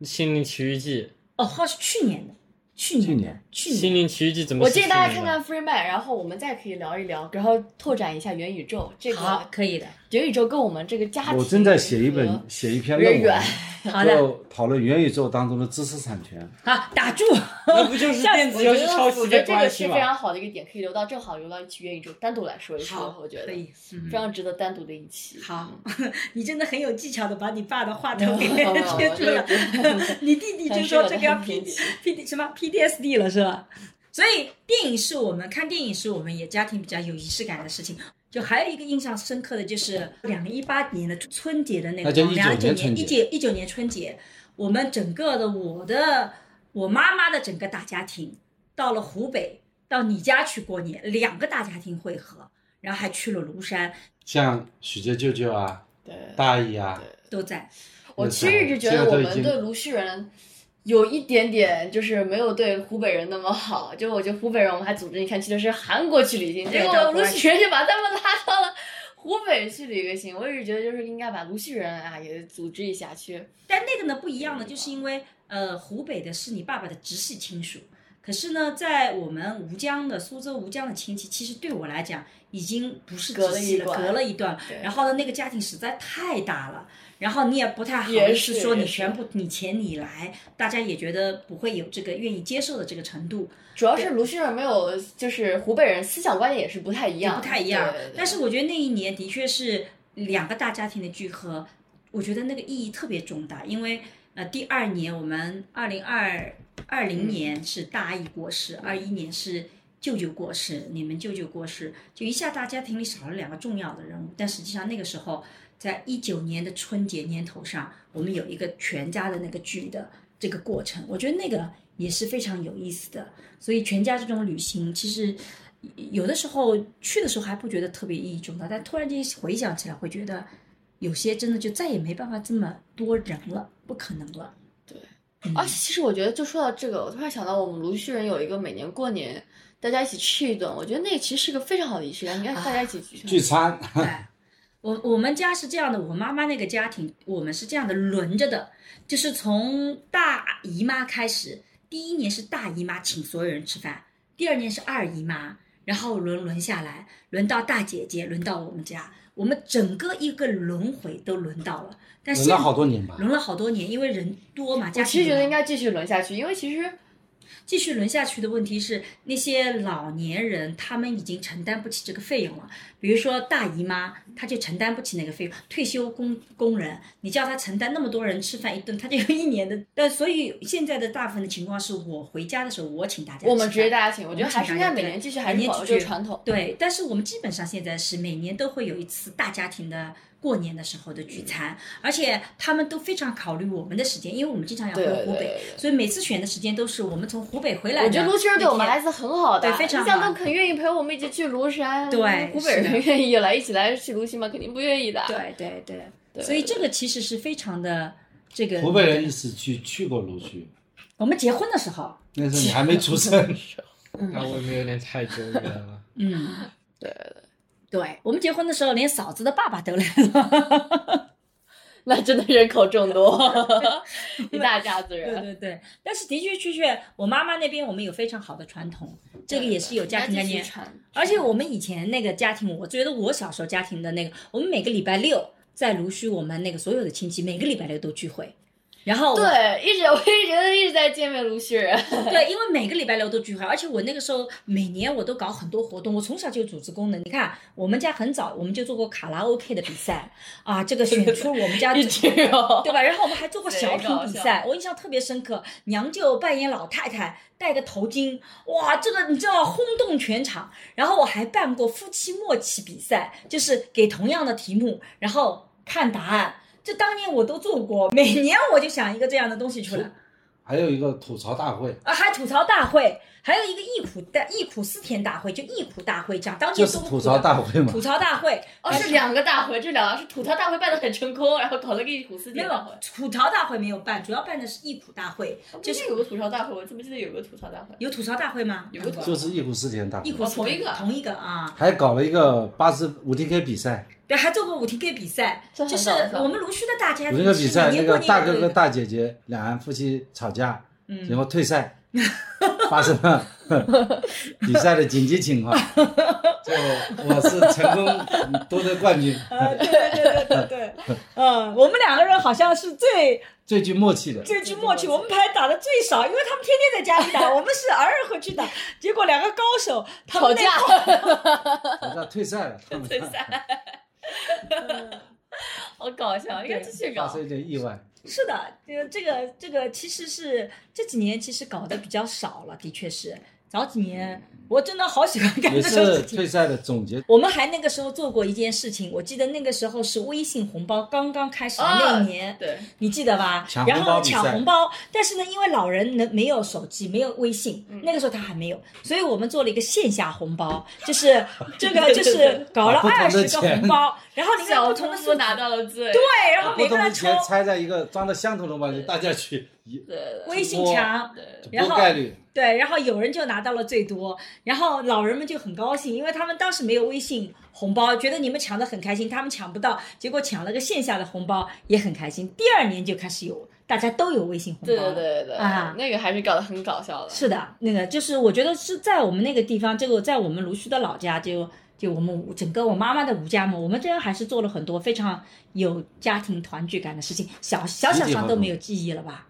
《心灵奇遇记。哦，好像是去年的，去年的去年，》《心。灵奇遇记》怎么？我建议大家看看《Free Man》，然后我们再可以聊一聊，然后拓展一下元宇宙。这好个，可以的。元宇宙跟我们这个家庭，我正在写一本写一篇论文，好的，就讨论元宇宙当中的知识产权。好，打住。那不就是电子游戏抄袭的我觉得这个？是非常好的一个点，可以留到正好留到一期元宇宙单独来说一说，，我觉得可以。嗯非常值得单独的一期。好，你真的很有技巧的把你爸的话头给没有没有贴住了。你弟弟就说这个要 P D P D 什么 P D S D 了是吧？所以电影是我们看电影是我们也家庭比较有仪式感的事情。就还有一个印象深刻的就是两零一八年的春节的那个，那就19两九年一九一九年春节，我们整个的我的我妈妈的整个大家庭到了湖北，到你家去过年，两个大家庭会合，然后还去了庐山，像许杰舅舅啊、对，大姨啊，都在。我其实一直觉得我们对卢旭人有一点点就是没有对湖北人那么好，就我觉得湖北人我们还组织你看去的是韩国去旅行，结果卢旭人就把他们拉到了湖北去旅个行。我一直觉得就是应该把卢旭人啊也组织一下去。但那个呢不一样的，就是因为呃湖北的是你爸爸的直系亲属，可是呢，在我们吴江的苏州吴江的亲戚，其实对我来讲已经不是隔了直系了，隔了一段。对然后呢，那个家庭实在太大了，然后你也不太好意思说你全部你钱你来，大家也觉得不会有这个愿意接受的这个程度。主要是卢先生没有，就是湖北人思想观念也是不太一样，不太一样。对对对但是我觉得那一年的确是两个大家庭的聚合，我觉得那个意义特别重大，因为呃，第二年我们二零二二零年是大姨过世，二一、年是舅舅过世，你们舅舅过世，就一下大家庭里少了两个重要的人物。但实际上那个时候，在一九年的春节年头上，我们有一个全家的那个聚的这个过程，我觉得那个也是非常有意思的。所以全家这种旅行，其实有的时候去的时候还不觉得特别意义重大，但突然间回想起来，会觉得有些真的就再也没办法这么多人了，不可能了。对而且其实我觉得，就说到这个，我突然想到，我们卢旭人有一个每年过年大家一起吃一顿，我觉得那其实是个非常好的仪式感，应该大家一起聚餐。聚餐，对，我我们家是这样的，我妈妈那个家庭，我们是这样的轮着的，就是从大姨妈开始，第一年是大姨妈请所有人吃饭，第二年是二姨妈，然后轮轮下来，轮到大姐姐，轮到我们家，我们整个一个轮回都轮到了，但现轮了好多年吧。轮了好多年，因为人多嘛，家庭我其实觉得应该继续轮下去，因为其实继续轮下去的问题是，那些老年人他们已经承担不起这个费用了。比如说大姨妈，她就承担不起那个费用。退休工工人，你叫他承担那么多人吃饭一顿，他就有一年的。但所以现在的大部分的情况是我回家的时候，我请大家吃。我们直接大家请，我觉得还是应该每年继续，还是保持这个传统。对，但是我们基本上现在是每年都会有一次大家庭的过年的时候的聚餐，而且他们都非常考虑我们的时间，因为我们经常要回对对湖北对对，所以每次选的时间都是我们从湖北回来的。我觉得卢先生对我们还是很好的，对非常好你想都肯愿意陪我们一起去庐山，对湖北人愿意来一起来去卢溪吗？肯定不愿意的。对对对，对所以这个其实是非常的这个。湖北人一起去去过鲁迅，我们结婚的时候，那时候你还没出生。那我们有点太久远了。嗯，对对，我们结婚的时候，连嫂子的爸爸都来了。那真的人口众多，一大家子人。对对对，但是的确确确，我妈妈那边我们有非常好的传统，这个也是有家庭概念。而且我们以前那个家庭，我觉得我小时候家庭的那个，我们每个礼拜六在卢墟，我们那个所有的亲戚每个礼拜六都聚会，然后对，一直我一直觉得一直在见面卢旭人。对，因为每个礼拜六都聚会，而且我那个时候每年我都搞很多活动，我从小就有组织功能。你看，我们家很早我们就做过卡拉 OK 的比赛 啊，这个选出我们家 一直有对吧？然后我们还做过小品比赛，我印象特别深刻。娘舅扮演老太太，戴个头巾，哇，这个你知道轰动全场。然后我还办过夫妻默契比赛，就是给同样的题目，然后看答案。这当年我都做过，每年我就想一个这样的东西出来。还有一个吐槽大会，啊，还吐槽大会，还有一个忆苦大忆苦思甜大会，就忆苦大会，讲当就是吐槽大会嘛吐。槽大会，哦，是两个大会，这两个是吐槽大会办的很成功，然后搞了个忆苦思没有甜大会。吐槽大会没有办，主要办的是忆苦大会，就是有个吐槽大会，我怎么记得有个吐槽大会？有吐槽大会吗？有个就是忆苦思甜大会忆，苦同一个同一个啊，还搞了一个八十五 TK 比赛。对，还做过五 TK 比赛，就是我们卢区的大家五 TK 比赛，那个大哥哥、大，姐姐两岸夫妻吵架，嗯然后退赛，发生了 比赛的紧急情况，就我是成功夺得冠军，呃对对对对对对，嗯，我们两个人好像是最最具默契的。最具默契，我们牌打的最少，因为他们天天在家里打，我们是偶尔会去打，结果两个高手吵架 吵架，退赛了，他们退赛，好搞笑，应该继续搞发生。一点意外。是的，这个这个这个其实是这几年其实搞得比较少了，的确是早几年我真的好喜欢干这种事情退。赛的总结。我们还那个时候做过一件事情，我记得那个时候是微信红包刚刚开始的那一年，对，你记得吧？抢然后红包比赛抢红包，但是呢，因为老人能没有手机，没有微信，嗯那个时候他还没有，所以我们做了一个线下红包，就是 这个就是搞了二十个红包，然后里面小不同的数字姑父拿到了最对，然后不每个人抽同的钱揣在一个装的相同的包里，大家去微信墙，然后概率。对，然后有人就拿到了最多，然后老人们就很高兴，因为他们当时没有微信红包，觉得你们抢的很开心，他们抢不到，结果抢了个线下的红包也很开心。第二年就开始有，大家都有微信红包。对对对对啊那个还是搞得很搞笑的。是的，那个就是我觉得是在我们那个地方，这个在我们卢须的老家就。就我们整个我妈妈的吴家嘛，我们这样还是做了很多非常有家庭团聚感的事情，小小小上都没有记忆了吧？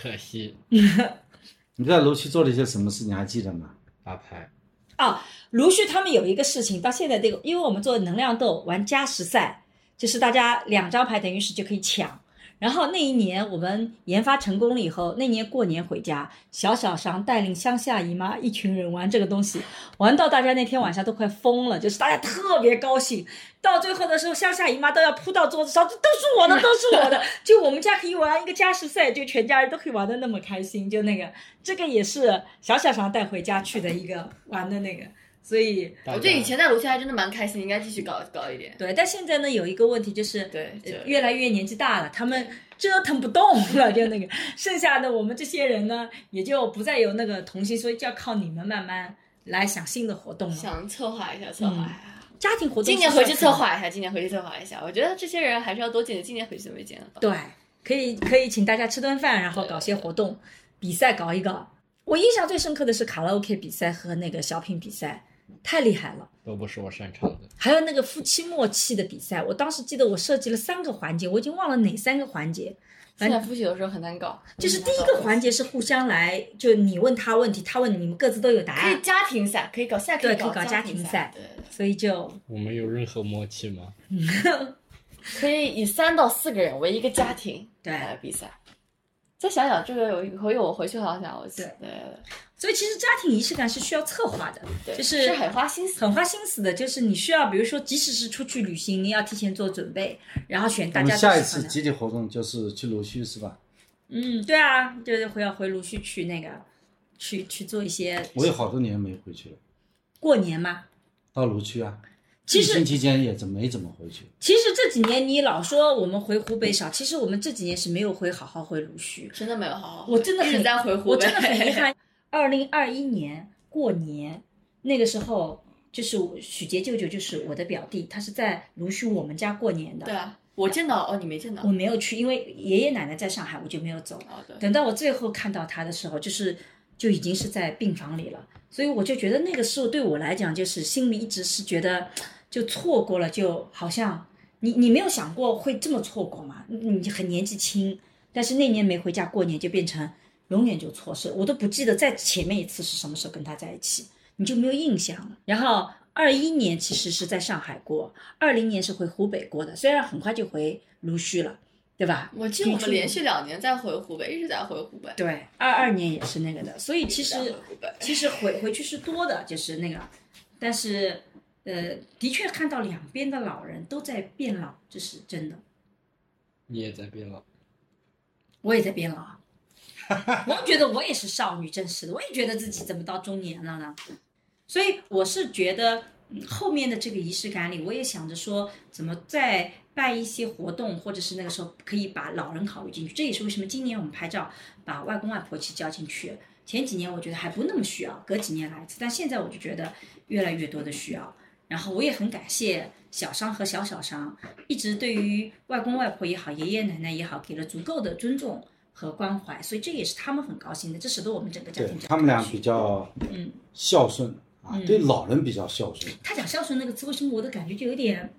可惜 你在卢区做了一些什么事？你还记得吗？打牌，啊，卢旭他们有一个事情，到现在这个，因为我们做能量豆玩加时赛，就是大家两张牌等于是就可以抢。然后那一年我们研发成功了以后，那年过年回家，小小商带领乡下姨妈一群人玩这个东西，玩到大家那天晚上都快疯了，就是大家特别高兴。到最后的时候，乡下姨妈都要扑到桌子上，这都是我的，都是我的。就我们家可以玩一个加时赛，就全家人都可以玩的那么开心，就那个这个也是小小商带回家去的一个玩的那个，所以我觉得以前在楼下还真的蛮开心，应该继续搞搞一点。对，但现在呢有一个问题就是，对越来越年纪大了，他们折腾不动了，就那个剩下的我们这些人呢，也就不再有那个童心，所以就要靠你们慢慢来想新的活动了。想策划一下，策划一下。家庭活动，今年回去策。划一下，今年回去策划一下。我觉得这些人还是要多见见，今年回去都没见了吧？对，可以可以请大家吃顿饭，然后搞些活动，比赛搞一搞。我印象最深刻的是卡拉 OK 比赛和那个小品比赛，太厉害了。都不是我擅长的。还有那个夫妻默契的比赛，我当时记得我设计了三个环节，我已经忘了哪三个环节。现在复习的时候很难搞，就是第一个环节是互相来，就你问他问题，他问你，你们各自都有答案，可以家庭赛，可以搞，现在对，以搞可以搞家庭庭赛对，所以就我们有任何默契吗？可以以三到四个人为一个家庭对来比赛。再想想这个，有一回我回去好想，我记对所以其实家庭仪式感是需要策划的，就是是很花心思。很花心思的，就是你需要，比如说，即使是出去旅行，你要提前做准备，然后选大家们下一次集体活动就是去鲁迅是吧？嗯，对啊，就是回要回鲁迅去那个，去去做一些我有好多年没回去了，过年吗。到鲁区啊。其实疫情期间也怎没怎么回去。其实这几年你老说我们回湖北少，其实我们这几年是没有回好好回鲁迅。真的没有好好回，我真的很在回湖北，我真的很遗。憾。二零二一年过年那个时候，就是许杰舅舅，就是我的表弟，他是在鲁迅我们家过年的。对啊，我见到哦，你没见到我没有去，因为爷爷奶奶在上海，我就没有走。哦，对，等到我最后看到他的时候，就是就已经是在病房里了，所以我就觉得那个时候对我来讲，就是心里一直是觉得就错过了，就好像你你没有想过会这么错过嘛？你你很年纪轻，但是那年没回家过年，就变成永远就错失，我都不记得在前面一次是什么时候跟他在一起，你就没有印象了。然后二一年其实是在上海过，二零年是回湖北过的，虽然很快就回鲁豫了，对吧？我记得我们连续两年在回湖北，一直在回湖北。对，二二年也是那个的，所以其实其实回回去是多的，就是那个，但是呃，的确看到两边的老人都在变老，这是真的。你也在变老，我也在变老啊，我觉得我也是少女，真是的，我也觉得自己怎么到中年了呢？所以我是觉得，后面的这个仪式感里，我也想着说，怎么再办一些活动，或者是那个时候可以把老人考虑进去。这也是为什么今年我们拍照把外公外婆一起叫进去。前几年我觉得还不那么需要，隔几年来一次，但现在我就觉得越来越多的需要。然后我也很感谢小商和小小商，一直对于外公外婆也好，爷爷奶奶也好，给了足够的尊重和关怀，所以这也是他们很高兴的，这使得我们整个家庭他们俩比较嗯孝顺啊，对老人比较孝顺。他讲孝顺那个词，为什么我的感觉就有点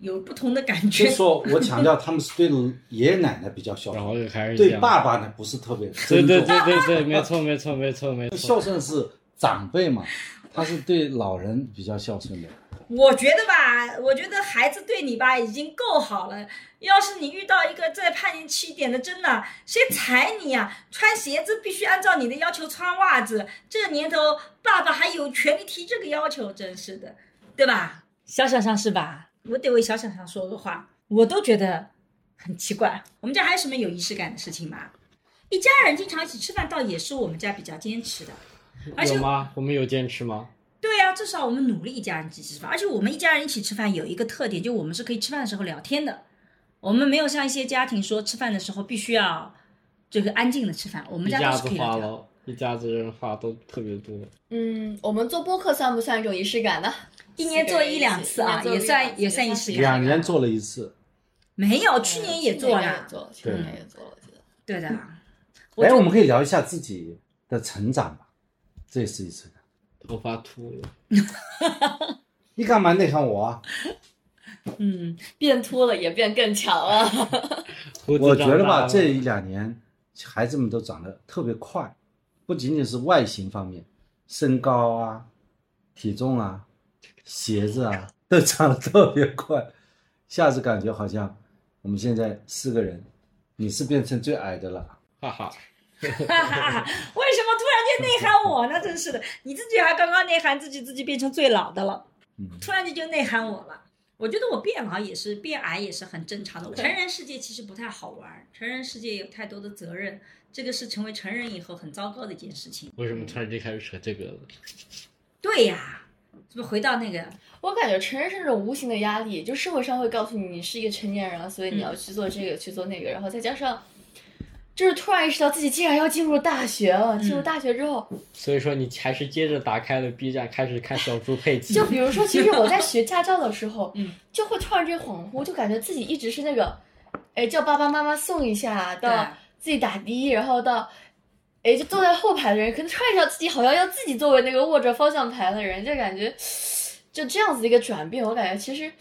有不同的感觉是？说我强调他们是对爷爷奶奶比较孝顺，对爸爸呢不是特别对对。对对对，没错没错没错没错。孝顺是长辈嘛，他是对老人比较孝顺的。我觉得吧，我觉得孩子对你吧已经够好了。要是你遇到一个再叛逆期一点的，真的谁踩你呀？穿鞋子必须按照你的要求穿袜子，这年头爸爸还有权利提这个要求，真是的，对吧？小想想是吧？我得为小想想说个话，我都觉得很奇怪。我们家还有什么有仪式感的事情吗？一家人经常一起吃饭，倒也是我们家比较坚持的。而且有吗？我们有坚持吗？对呀、至少我们努力一家人一起吃饭，而且我们一家人一起吃饭有一个特点，就我们是可以吃饭的时候聊天的。我们没有像一些家庭说吃饭的时候必须要这个安静的吃饭，我们一家都是可以聊一家子人话都特别多。嗯，我们做播客算不算一种仪式感呢？一年做一两次啊，也算也算仪式感。两年做了一次。没有，去年也做了，了。做了，去年也做了，我记得。对的。哎，我们可以聊一下自己的成长吧，这也是一次的。头发秃了，你干嘛内涵我啊？嗯，变秃了也变更强了。我觉得吧，这一两年孩子们都长得特别快，不仅仅是外形方面，身高啊、体重啊、鞋子啊，都长得特别快。下次感觉好像我们现在四个人，你是变成最矮的了。哈哈，哈哈哈！为间内涵我呢？真是的，你自己还刚刚内涵自己，自己变成最老的了，嗯，突然间就内涵我了。我觉得我变老也是变矮也是很正常的。成人世界其实不太好玩，成人世界有太多的责任，这个是成为成人以后很糟糕的一件事情。为什么突然间开始扯这个了？对呀，是不是回到那个？我感觉成人是那种无形的压力，就社会上会告诉你你是一个成年人了，所以你要去做这个，去做那个，然后再加上，就是突然意识到自己竟然要进入大学了。进入大学之后，所以说你还是接着打开了 B 站，开始看小猪佩奇。就比如说，其实我在学驾照的时候，嗯，就会突然间恍惚，就感觉自己一直是那个，哎，叫爸爸妈妈送一下，到自己打的，然后到，哎，就坐在后排的人，可能突然想自己好像要自己作为那个握着方向盘的人，就感觉 就这样子一个转变，我感觉其实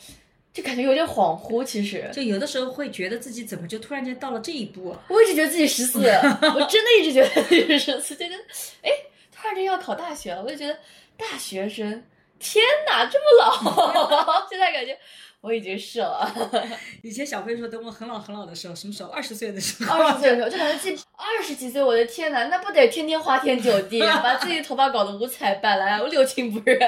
就感觉有点恍惚。其实就有的时候会觉得自己怎么就突然间到了这一步啊？我一直觉得自己十四，我真的一直觉得自己十四，就觉得哎，突然间要考大学了，我就觉得大学生，天哪，这么老！现在感觉我已经是了。以前小飞说等我很老很老的时候，什么时候？二十岁的时候。二十岁的时候就感觉自己二十几岁，我的天哪，那不得天天花天酒地，把自己头发搞得五彩斑斓，六亲不认。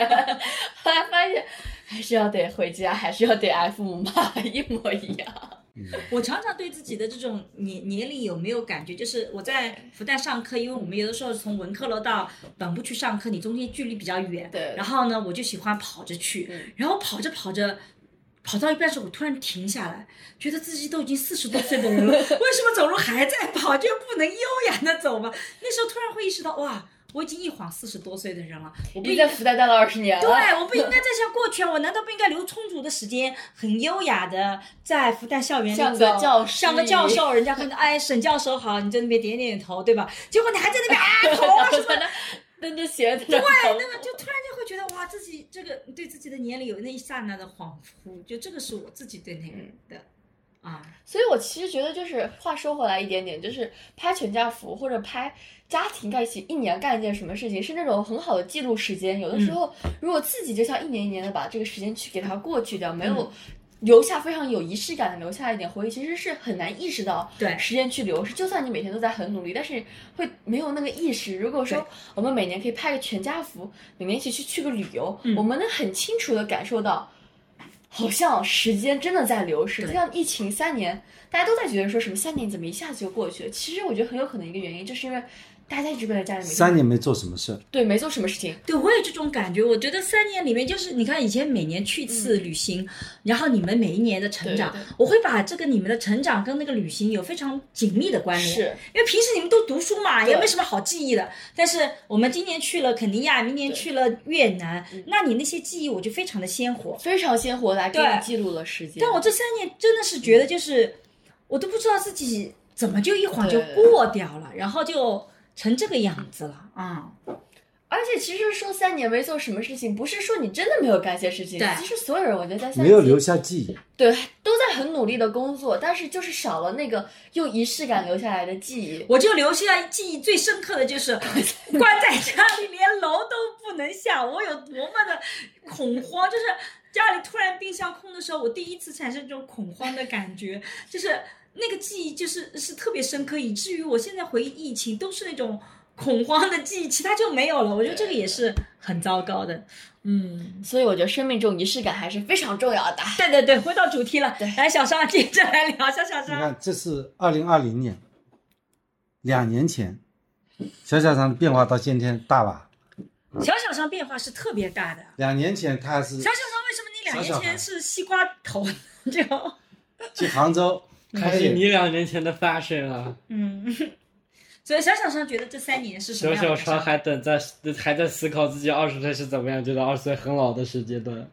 后来发现还是要得回家，还是要得挨父母骂，一模一样。我常常对自己的这种年年龄有没有感觉？就是我在复旦上课，因为我们有的时候从文科楼到本部去上课，你中间距离比较远，对然后呢，我就喜欢跑着去，嗯然后跑着跑着。跑到一半时候，我突然停下来，觉得自己都已经四十多岁的人了，为什么走路还在跑？就不能优雅的走吗？那时候突然会意识到，哇，我已经一晃四十多岁的人了，我不应该在复旦待了二十年了，对，我不应该再像过去啊！我难道不应该留充足的时间，很优雅的在复旦校园里像走个教师像个教授，人家跟哎沈教授好，你在那边点点头，对吧？结果你还在那边啊 头啊什么的 那蹬着鞋在那对，那个就突然间会觉得哇，自己这个对自己的年龄有那一刹那的恍惚，就这个是我自己对那个的啊，所以我其实觉得，就是话说回来一点点，就是拍全家福或者拍家庭在一起一年干一件什么事情，是那种很好的记录时间。有的时候，如果自己就像一年一年的把这个时间去给它过去掉，没有留下非常有仪式感的留下一点回忆，其实是很难意识到对时间去流逝。就算你每天都在很努力，但是会没有那个意识。如果说我们每年可以拍个全家福，每年一起去去个旅游，嗯我们能很清楚的感受到。好像时间真的在流逝，就像疫情三年，大家都在觉得说什么三年怎么一下子就过去了？其实我觉得很有可能一个原因，就是因为大家一直关在家里面，三年没做什么事，对没做什么事情，对，我有这种感觉。我觉得三年里面，就是你看以前每年去一次旅行，然后你们每一年的成长，嗯对对我会把这个你们的成长跟那个旅行有非常紧密的关联。是因为平时你们都读书嘛，也没什么好记忆的。但是我们今年去了肯尼亚，明年去了越南，嗯那你那些记忆我就非常的鲜活。非常鲜活来给你记录了时间。但我这三年真的是觉得，就是我都不知道自己怎么就一晃就过掉了，然后就成这个样子了啊、而且其实说三年没做什么事情，不是说你真的没有干些事情，对其实所有人我觉得在三年没有留下记忆。对都在很努力的工作，但是就是少了那个用仪式感留下来的记忆。我就留下记忆最深刻的就是关在家里，连楼都不能下，我有多么的恐慌，就是家里突然冰箱空的时候，我第一次产生这种恐慌的感觉，就是那个记忆就是是特别深刻，以至于我现在回忆疫情都是那种恐慌的记忆，其他就没有了。我觉得这个也是很糟糕的。嗯，所以我觉得生命中仪式感还是非常重要的。对对对，回到主题了。对来小沙接着来聊，小小沙。你看，这是二零二零年，两年前，小小肠的变化到今天大吧？小小沙变化是特别大的。两年前他是小小沙为什么你两年前是西瓜头？这样，去杭州开还是你，两年前的 fashion 啊！嗯。所以小小沙觉得这三年是什么小样的小川还等在还在思考自己二十岁是怎么样，觉得二十岁很老的时间段。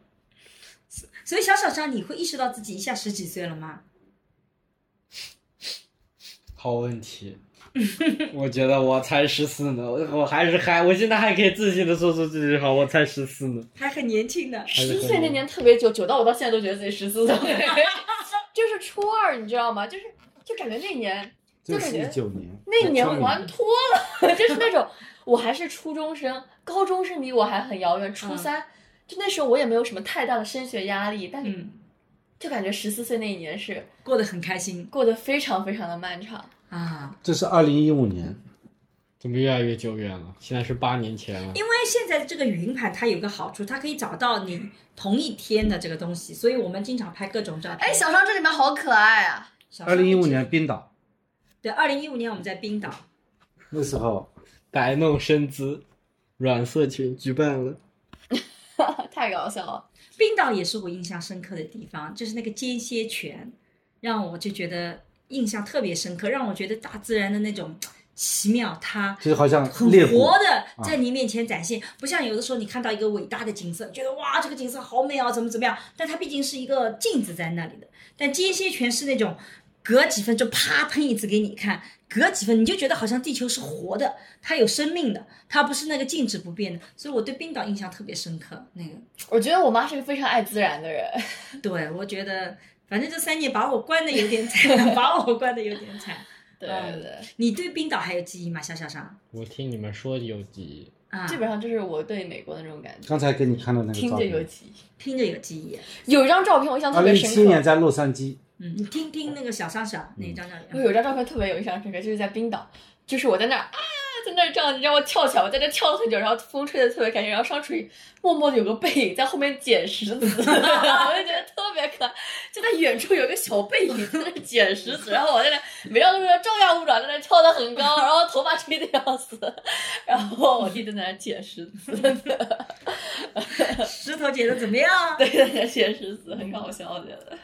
所以小小沙，你会意识到自己一下十几岁了吗？好问题，我觉得我才十四呢，我我还是还，我现在还可以自信的说出自己好，我才十四呢。还很年轻的。十岁那年特别久，久到我到现在都觉得自己十四岁。就是初二，你知道吗？就是就感觉那年就是感觉九年，那年创玩脱了，就是那种我还是初中生，高中生离我还很遥远，初三。就那时候我也没有什么太大的升学压力，但是，就感觉十四岁那一年是过得很开心过得非常非常的漫长。啊。这是二零一五年，怎么越来越久远了？现在是八年前了。因为现在这个云盘它有个好处，它可以找到你同一天的这个东西，所以我们经常拍各种照片。哎，小双这里面好可爱啊！小二零一五年冰岛，对，二零一五年我们在冰岛，那时候 白弄身姿，软色情举办了。太搞笑了。冰岛也是我印象深刻的地方，就是那个间歇泉，让我就觉得印象特别深刻，让我觉得大自然的那种奇妙，它就好像很烈火活的在你面前展现，不像有的时候你看到一个伟大的景色，觉得哇这个景色好美啊，怎么怎么样，但它毕竟是一个镜子在那里的。但间歇泉是那种隔几分钟啪喷一次给你看，隔几分你就觉得好像地球是活的，它有生命的，它不是那个静止不变的。所以我对冰岛印象特别深刻。那个，我觉得我妈是个非常爱自然的人。对我觉得反正这三年把我关的有点惨，把我关的有点惨。对嗯对。对，你对冰岛还有记忆吗，小小上？我听你们说有记忆，啊，基本上就是我对美国的那种感觉，刚才给你看的那个听照片，着有记忆。听着有记忆。有一张照片我印象特二零一别深刻，七年在洛杉矶，嗯，你听听那个小莎莎那一张照我片，有一张照片特别有印象深刻，就是在冰岛，就是我在那儿啊，在那儿这样，你让我跳起来，我在那跳了很久，然后风吹的特别开心，然后上水默默的有个背影在后面捡石子，我就觉得特别可爱，就在远处有个小背影在那捡石子，然后我在那每张都是照样舞爪，在那跳得很高，然后头发吹的要死，然后我弟在那捡石子，石头捡的怎么样？对，在那捡石子，很搞笑，我觉得。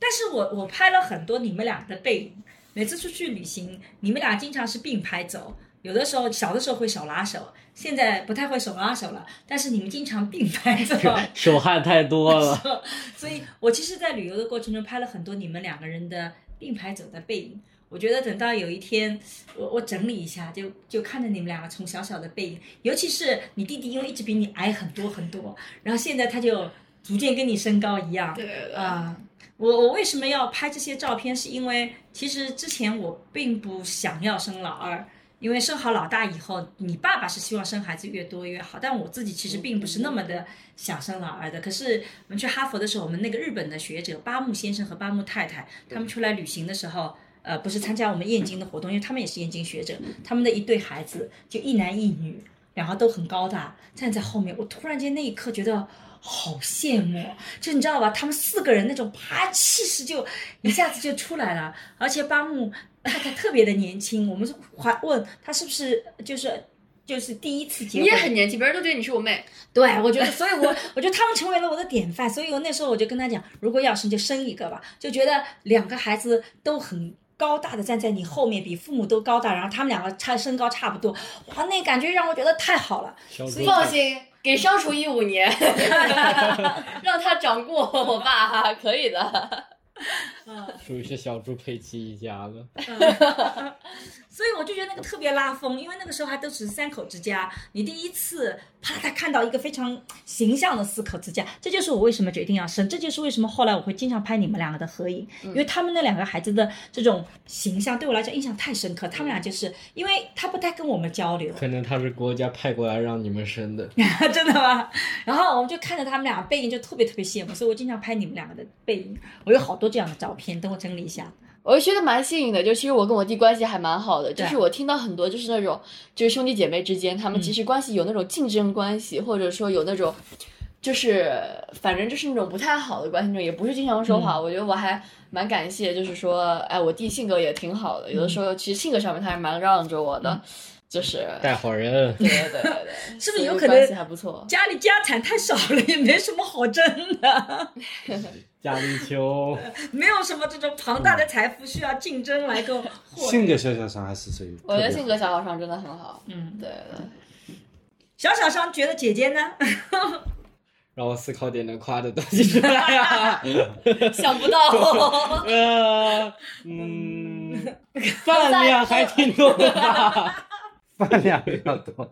但是我我拍了很多你们俩的背影，每次出去旅行，你们俩经常是并排走，有的时候小的时候会手拉手，现在不太会手拉手了，但是你们经常并排走。手汗太多了。所以我其实，在旅游的过程中拍了很多你们两个人的并排走的背影。我觉得等到有一天，我我整理一下，就就看着你们两个从小小的背影，尤其是你弟弟，因为一直比你矮很多很多，然后现在他就逐渐跟你身高一样。对对对啊、我我为什么要拍这些照片？是因为其实之前我并不想要生老二，因为生好老大以后，你爸爸是希望生孩子越多越好，但我自己其实并不是那么的想生老二的。可是我们去哈佛的时候，我们那个日本的学者八木先生和八木太太，他们出来旅行的时候。呃，不是参加我们燕京的活动，因为他们也是燕京学者，他们的一对孩子就一男一女，两个都很高大，站在后面，我突然间那一刻觉得好羡慕，就你知道吧，他们四个人那种啪气势就一下子就出来了，而且八木太太特别的年轻，我们还问他是不是就是就是第一次结婚你，也很年轻，别人都觉得你是我妹。对，我觉得，所以我我觉得他们成为了我的典范，所以我那时候我就跟他讲，如果要生就生一个吧，就觉得两个孩子都很高大的站在你后面，比父母都高大，然后他们两个差身高差不多，哇，那感觉让我觉得太好了。放心，给相处一五年，让他掌过我爸哈，可以的。属于是小猪佩奇一家了。所以我就觉得那个特别拉风，因为那个时候还都是三口之家，你第一次啪嗒看到一个非常形象的四口之家，这就是我为什么决定要生，这就是为什么后来我会经常拍你们两个的合影，因为他们那两个孩子的这种形象对我来讲印象太深刻，他们俩就是因为他不太跟我们交流，可能他是国家派过来让你们生的。真的吗？然后我们就看着他们俩背影，就特别特别羡慕，所以我经常拍你们两个的背影。我有好多这样的照片，等我整理一下。我觉得蛮幸运的，就其实我跟我弟关系还蛮好的，就是我听到很多就是那种就是兄弟姐妹之间，他们其实关系有那种竞争关系，或者说有那种就是反正就是那种不太好的关系，那种也不是经常说话。我觉得我还蛮感谢，就是说，哎，我弟性格也挺好的，有的时候其实性格上面他还蛮让着我的，就是带好人，对对对对 对，是不是有可能关系还不错？家里家产太少了，也没什么好争的，家里穷，没有什么这种庞大的财富需要竞争来够获得。性格小小伤还是属于特别好，我觉得性格小小商真的很好，嗯，对对。小小商觉得姐姐呢？让我思考点能夸的东西出来 呀。想不到，呃，嗯，饭量还挺多的。饭量比较多，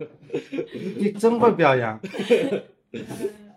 你真会表扬。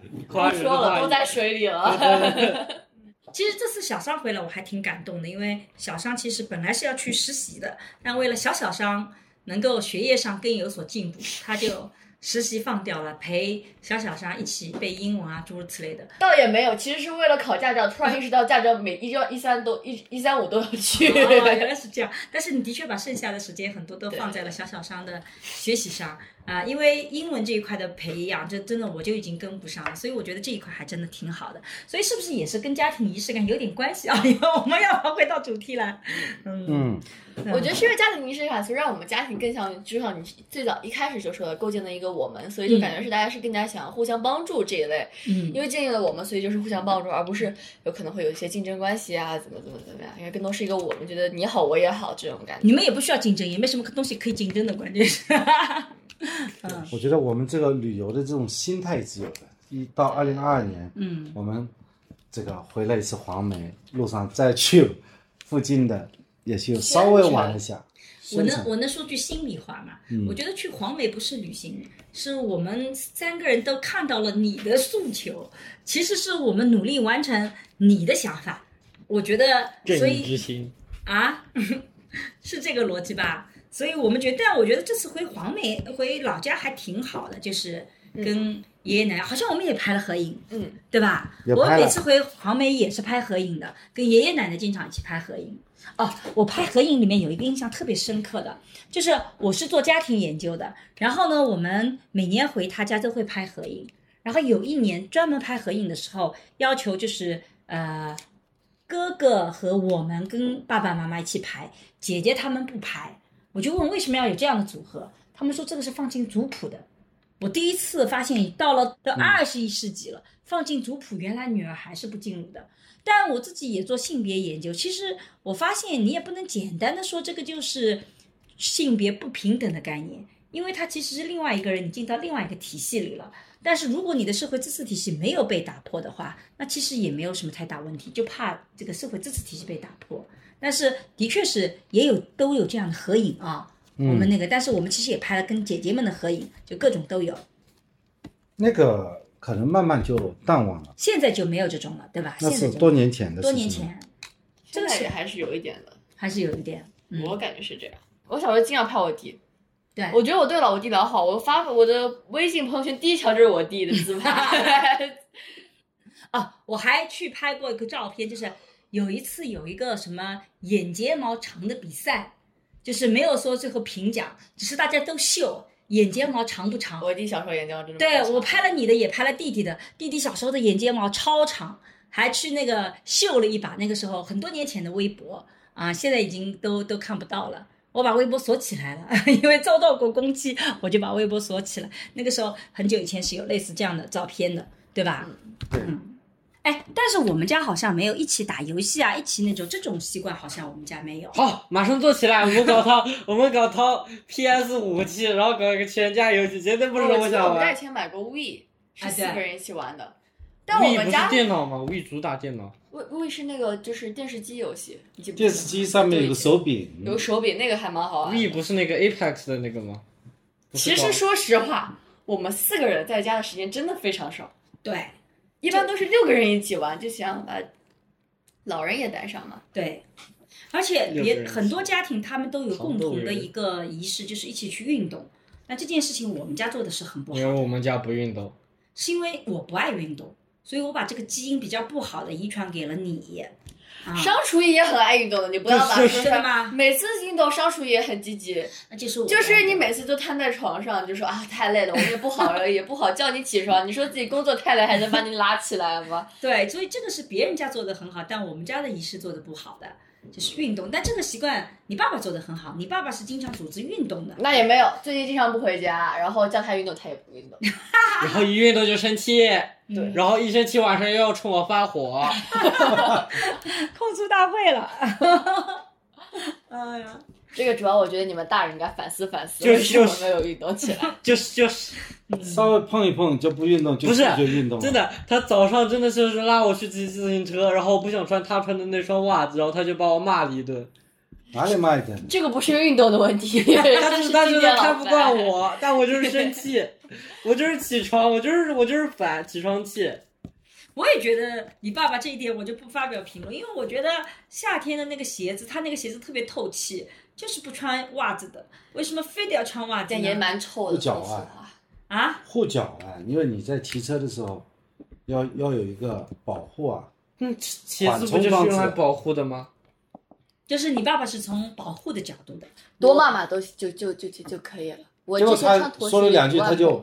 夸不说了，都在水里了。其实这次小商回来，我还挺感动的，因为小商其实本来是要去实习的，但为了小小商能够学业上更有所进步，他就实习放掉了，陪小小商一起背英文啊，诸如此类的。倒也没有，其实是为了考驾照，突然意识到驾照每一幺一三都一一三五都要去。哦，原来是这样。但是你的确把剩下的时间很多都放在了小小商的学习上啊、因为英文这一块的培养，这真的我就已经跟不上了，所以我觉得这一块还真的挺好的。所以是不是也是跟家庭仪式感有点关系啊？因为我们要回到主题来。嗯，嗯，我觉得是因为家庭仪式感，所以让我们家庭更像，就像你最早一开始就说的，构建了一个我们，所以就感觉是大家是更加想互相帮助这一类。嗯因为建立了我们，所以就是互相帮助，而不是有可能会有一些竞争关系啊，怎么怎么怎么样。因为更多是一个我们觉得你好我也好这种感觉。你们也不需要竞争，也没什么东西可以竞争的，关键是。嗯我觉得我们这个旅游的这种心态是有的。一到二零二二年，嗯，我们这个回了一次黄梅，路上再去附近的也就稍微玩一下。我能我能说句心里话嘛？我觉得去黄梅不是旅行，是我们三个人都看到了你的诉求，其实是我们努力完成你的想法。我觉得，所以之心，啊，是这个逻辑吧？所以我们觉得，但我觉得这次回黄梅回老家还挺好的，就是跟爷爷奶奶，好像我们也拍了合影，嗯，对吧？我每次回黄梅也是拍合影的，跟爷爷奶奶经常一起拍合影。哦，我拍合影里面有一个印象特别深刻的，就是我是做家庭研究的，然后呢，我们每年回他家都会拍合影，然后有一年专门拍合影的时候，要求就是呃，哥哥和我们跟爸爸妈妈一起拍，姐姐他们不拍，我就问为什么要有这样的组合，他们说这个是放进族谱的。我第一次发现，到了到二十一世纪了，放进族谱，原来女儿还是不进入的。但我自己也做性别研究，其实我发现你也不能简单的说这个就是性别不平等的概念，因为它其实是另外一个人，你进到另外一个体系里了。但是如果你的社会支持体系没有被打破的话，那其实也没有什么太大问题，就怕这个社会支持体系被打破。但是的确是也有都有这样的合影啊，我们那个，但是我们其实也拍了跟姐姐们的合影，就各种都有。那个可能慢慢就淡忘了，现在就没有这种了，对吧？那现在就是多年前的事情。多年前这个是还是有一点的，还是有一点，嗯，我感觉是这样。我小时候经常拍我弟，对，我觉得我对老我弟老好，我发我的微信朋友圈第一条就是我弟的自拍。哦，我还去拍过一个照片，就是有一次有一个什么眼睫毛长的比赛，就是没有说最后评奖，只是大家都秀眼睫毛长不长。我弟小时候眼睛真的对我拍了你的，也拍了弟弟的，弟弟小时候的眼睫毛超长，还去那个秀了一把。那个时候很多年前的微博啊，现在已经都都看不到了。我把微博锁起来了，因为遭到过攻击，我就把微博锁起来。那个时候很久以前是有类似这样的照片的，对吧？对嗯。哎，但是我们家好像没有一起打游戏啊，一起那种这种习惯，好像我们家没有。好，马上做起来！我们搞套，我们搞套 PS 五器，然后搞一个全家游戏，绝对不是我我记得我们家以。前买过 We，是四个人一起玩的。但我 We 不是们家电脑吗？We 主打电脑。We We 是那个就是电视机游戏，电视机上面有个手柄，有手柄，那个还蛮好玩的。We 不是那个 Apex 的那个吗？其实说实话，我们四个人在家的时间真的非常少，对一般都是六个人一起玩，就想把老人也带上嘛。对，而且也很多家庭他们都有共同的一个仪式，就是一起去运动。那这件事情我们家做的是很不好因为我们家不运动。是因为我不爱运动，所以我把这个基因比较不好的遗传给了你。啊，商厨也很爱运动的，你不要把说？每次运动，商厨也很积极，那就是我就是你每次都瘫在床上，就说啊太累了，我们也不好了，也不好叫你起床。你说自己工作太累，还能把你拉起来吗？对，所以这个是别人家做的很好，但我们家的仪式做的不好的，就是运动。但这个习惯你爸爸做的很好，你爸爸是经常组织运动的。那也没有，最近经常不回家，然后叫他运动，他也不运动。然后一运动就生气，对然后一生气晚上又要冲我发火。控诉大会了。哎呀，这个主要我觉得你们大人应该反思反思，就是为什么没有运动起来？就是就是，稍微碰一碰就不运动，就不是就运动。真的，他早上真的就是拉我去骑自行车，然后我不想穿他穿的那双袜子，然后他就把我骂了一顿。哪里骂一顿？这个不是运动的问题，但是但是他看不惯我。我，但我就是生气，我就是起床，我就是我就是烦起床气。我也觉得你爸爸这一点我就不发表评论，因为我觉得夏天的那个鞋子，他那个鞋子特别透气，就是不穿袜子的。为什么非得要穿袜子但也？蛮臭的，护脚啊。啊，护脚啊，因为你在骑车的时候，要要有一个保护啊。嗯，鞋子不就是用来保护的吗？就是你爸爸是从保护的角度的。多骂骂都就就就就就可以了。我结果之前穿他拖鞋说了两句，他就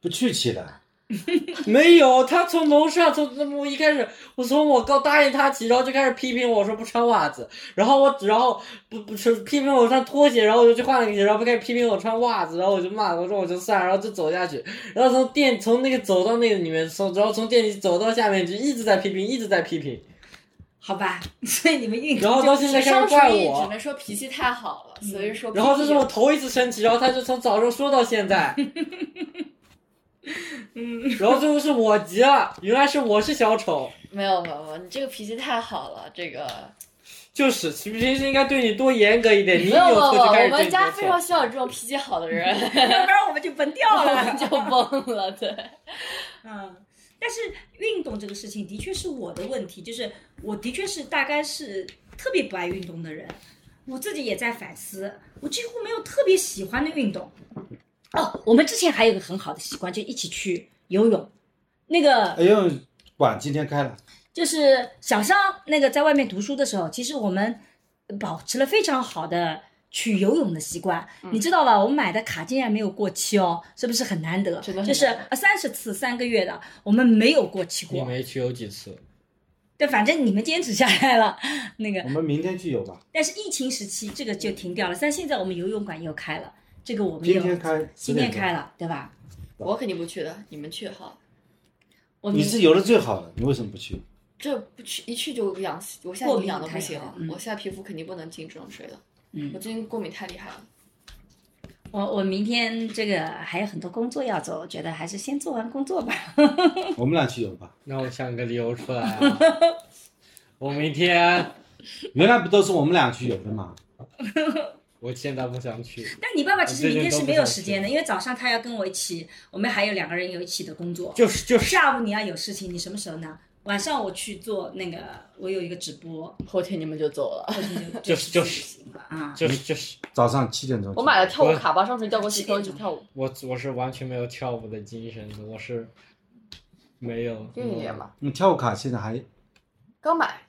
不去骑了。没有，他从楼上从那么我一开始，我从我刚答应他起，然后就开始批评我说不穿袜子，然后我然后不不是批评我穿拖鞋，然后我就去换了个鞋，然后开始批评我穿袜子，然后我就骂，我说我就算了，然后就走下去，然后从电从那个走到那个里面，从然后从电梯走到下面就一直在批评，一直在批评，好吧，所以你们运动然后到现在开始怪我只，能说脾气太好了，所以说。然后这是我头一次生气，然后他就从早上说到现在。嗯，然后最后是我急了，原来是我是小丑，没有没有没有，你这个脾气太好了，这个就是平时应该对你多严格一点，你没有错就开始我们家非常需要这种脾气好的人 要不然我们就崩掉我了们。就崩了。对，嗯，但是运动这个事情的确是我的问题，就是我的确是大概是特别不爱运动的人，我自己也在反思，我几乎没有特别喜欢的运动。哦，我们之前还有一个很好的习惯，就一起去游泳。那个游泳，馆今天开了，就是小商那个在外面读书的时候，其实我们保持了非常好的去游泳的习惯，嗯你知道吧？我们买的卡竟然没有过期哦，是不是很难得？真的就是三十次三个月的，我们没有过期过。你没去游几次？对，反正你们坚持下来了，那个我，们明天去游吧。但是疫情时期这个就停掉了，但现在我们游泳馆又开了，这个我们今天开，今天开了，对吧？我肯定不去的，你们去好了。我你是游的最好的，你为什么不去？这不去一去就痒死，我现在痒的不行了，嗯我现在皮肤肯定不能进这种水了。嗯我最近过敏太厉害了。我我明天这个还有很多工作要做，我觉得还是先做完工作吧。我们俩去游吧。那我想个理由出来啊！我明天，原来不都是我们俩去游的吗？我现在不想去。但你爸爸其实明天是没有时间的，因为早上他要跟我一起，我们还有两个人有一起的工作。就是就是，下午你要有事情，你什么时候呢？晚上我去做那个，我有一个直播，后天你们就走了。后天就 就是就是啊。就是就是，早上七点钟。我买了跳舞卡吧，上次调过去跳一起跳舞，我我是完全没有跳舞的精神的，我是没有。运一点嘛。你跳舞卡现在还刚买，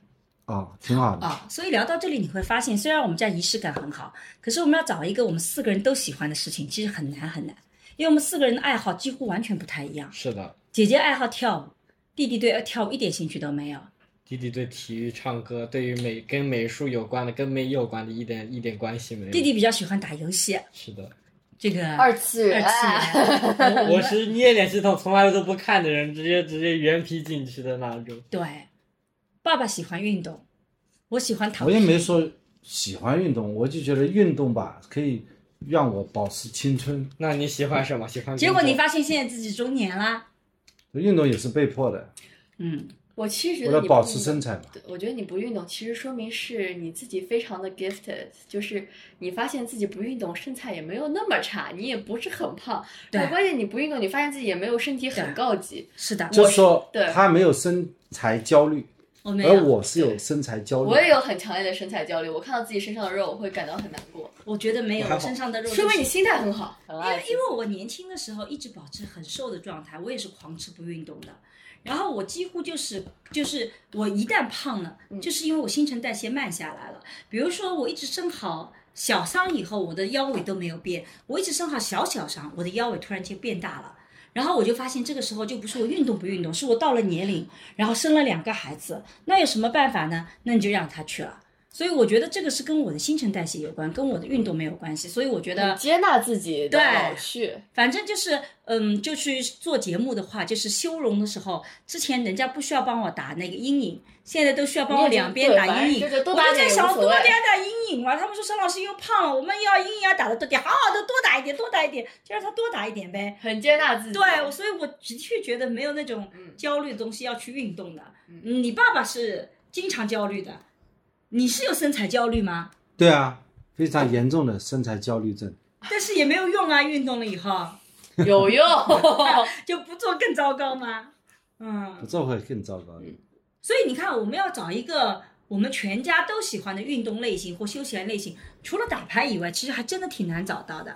哦，挺好的。啊、所以聊到这里，你会发现，虽然我们家仪式感很好，可是我们要找一个我们四个人都喜欢的事情，其实很难很难，因为我们四个人的爱好几乎完全不太一样。是的，姐姐爱好跳舞，弟弟对跳舞一点兴趣都没有。弟弟对体育、唱歌，对于美跟美术有关的、跟美有关的，一点一点关系没有。弟弟比较喜欢打游戏，是的，这个二次元，二次元，我是捏脸系统从来都不看的人，直接直接原皮进去的那种。对，爸爸喜欢运动，我喜欢躺我。也没说喜欢运动，我就觉得运动吧可以让我保持青春。那你喜欢什么？喜欢结果你发现现在自己中年啦，运动也是被迫的。嗯，我其实觉为了保持身材嘛。我觉得你不运动，其实说明是你自己非常的 gifted，就是你发现自己不运动，身材也没有那么差，你也不是很胖。对但关键你不运动，你发现自己也没有身体很高级。是的，就是说对他没有身材焦虑，而我没有，我是有身材焦虑。我也有很强烈的身材焦虑，我看到自己身上的肉，我会感到很难过。我觉得没有，身上的肉、就是，说明你心态很好，很因为因为我年轻的时候一直保持很瘦的状态，我也是狂吃不运动的。然后我几乎就是就是我一旦胖了，就是因为我新陈代谢慢下来了。比如说我一直生好小伤以后，我的腰围都没有变；我一直生好小小伤，我的腰围突然间变大了。然后我就发现这个时候就不是我运动不运动，是我到了年龄，然后生了两个孩子，那有什么办法呢？那你就让他去了。所以我觉得这个是跟我的新陈代谢有关，跟我的运动没有关系。所以我觉得接纳自己的对老去。反正就是，嗯，就去做节目的话，就是修容的时候，之前人家不需要帮我打那个阴影，现在都需要帮我两边打阴影。我就在想，多点打阴影嘛。他们说沈老师又胖了，我们要阴影要打的多点，好好的多打一点，多打一点，就让他多打一点呗。很接纳自己。对，所以我的确觉得没有那种嗯焦虑的东西要去运动的。嗯，你爸爸是经常焦虑的，你是有身材焦虑吗？对啊，非常严重的身材焦虑症。但是也没有用啊，运动了以后有用。就不做更糟糕吗？嗯不，做会更糟糕的。所以你看，我们要找一个我们全家都喜欢的运动类型或休闲类型，除了打牌以外，其实还真的挺难找到的，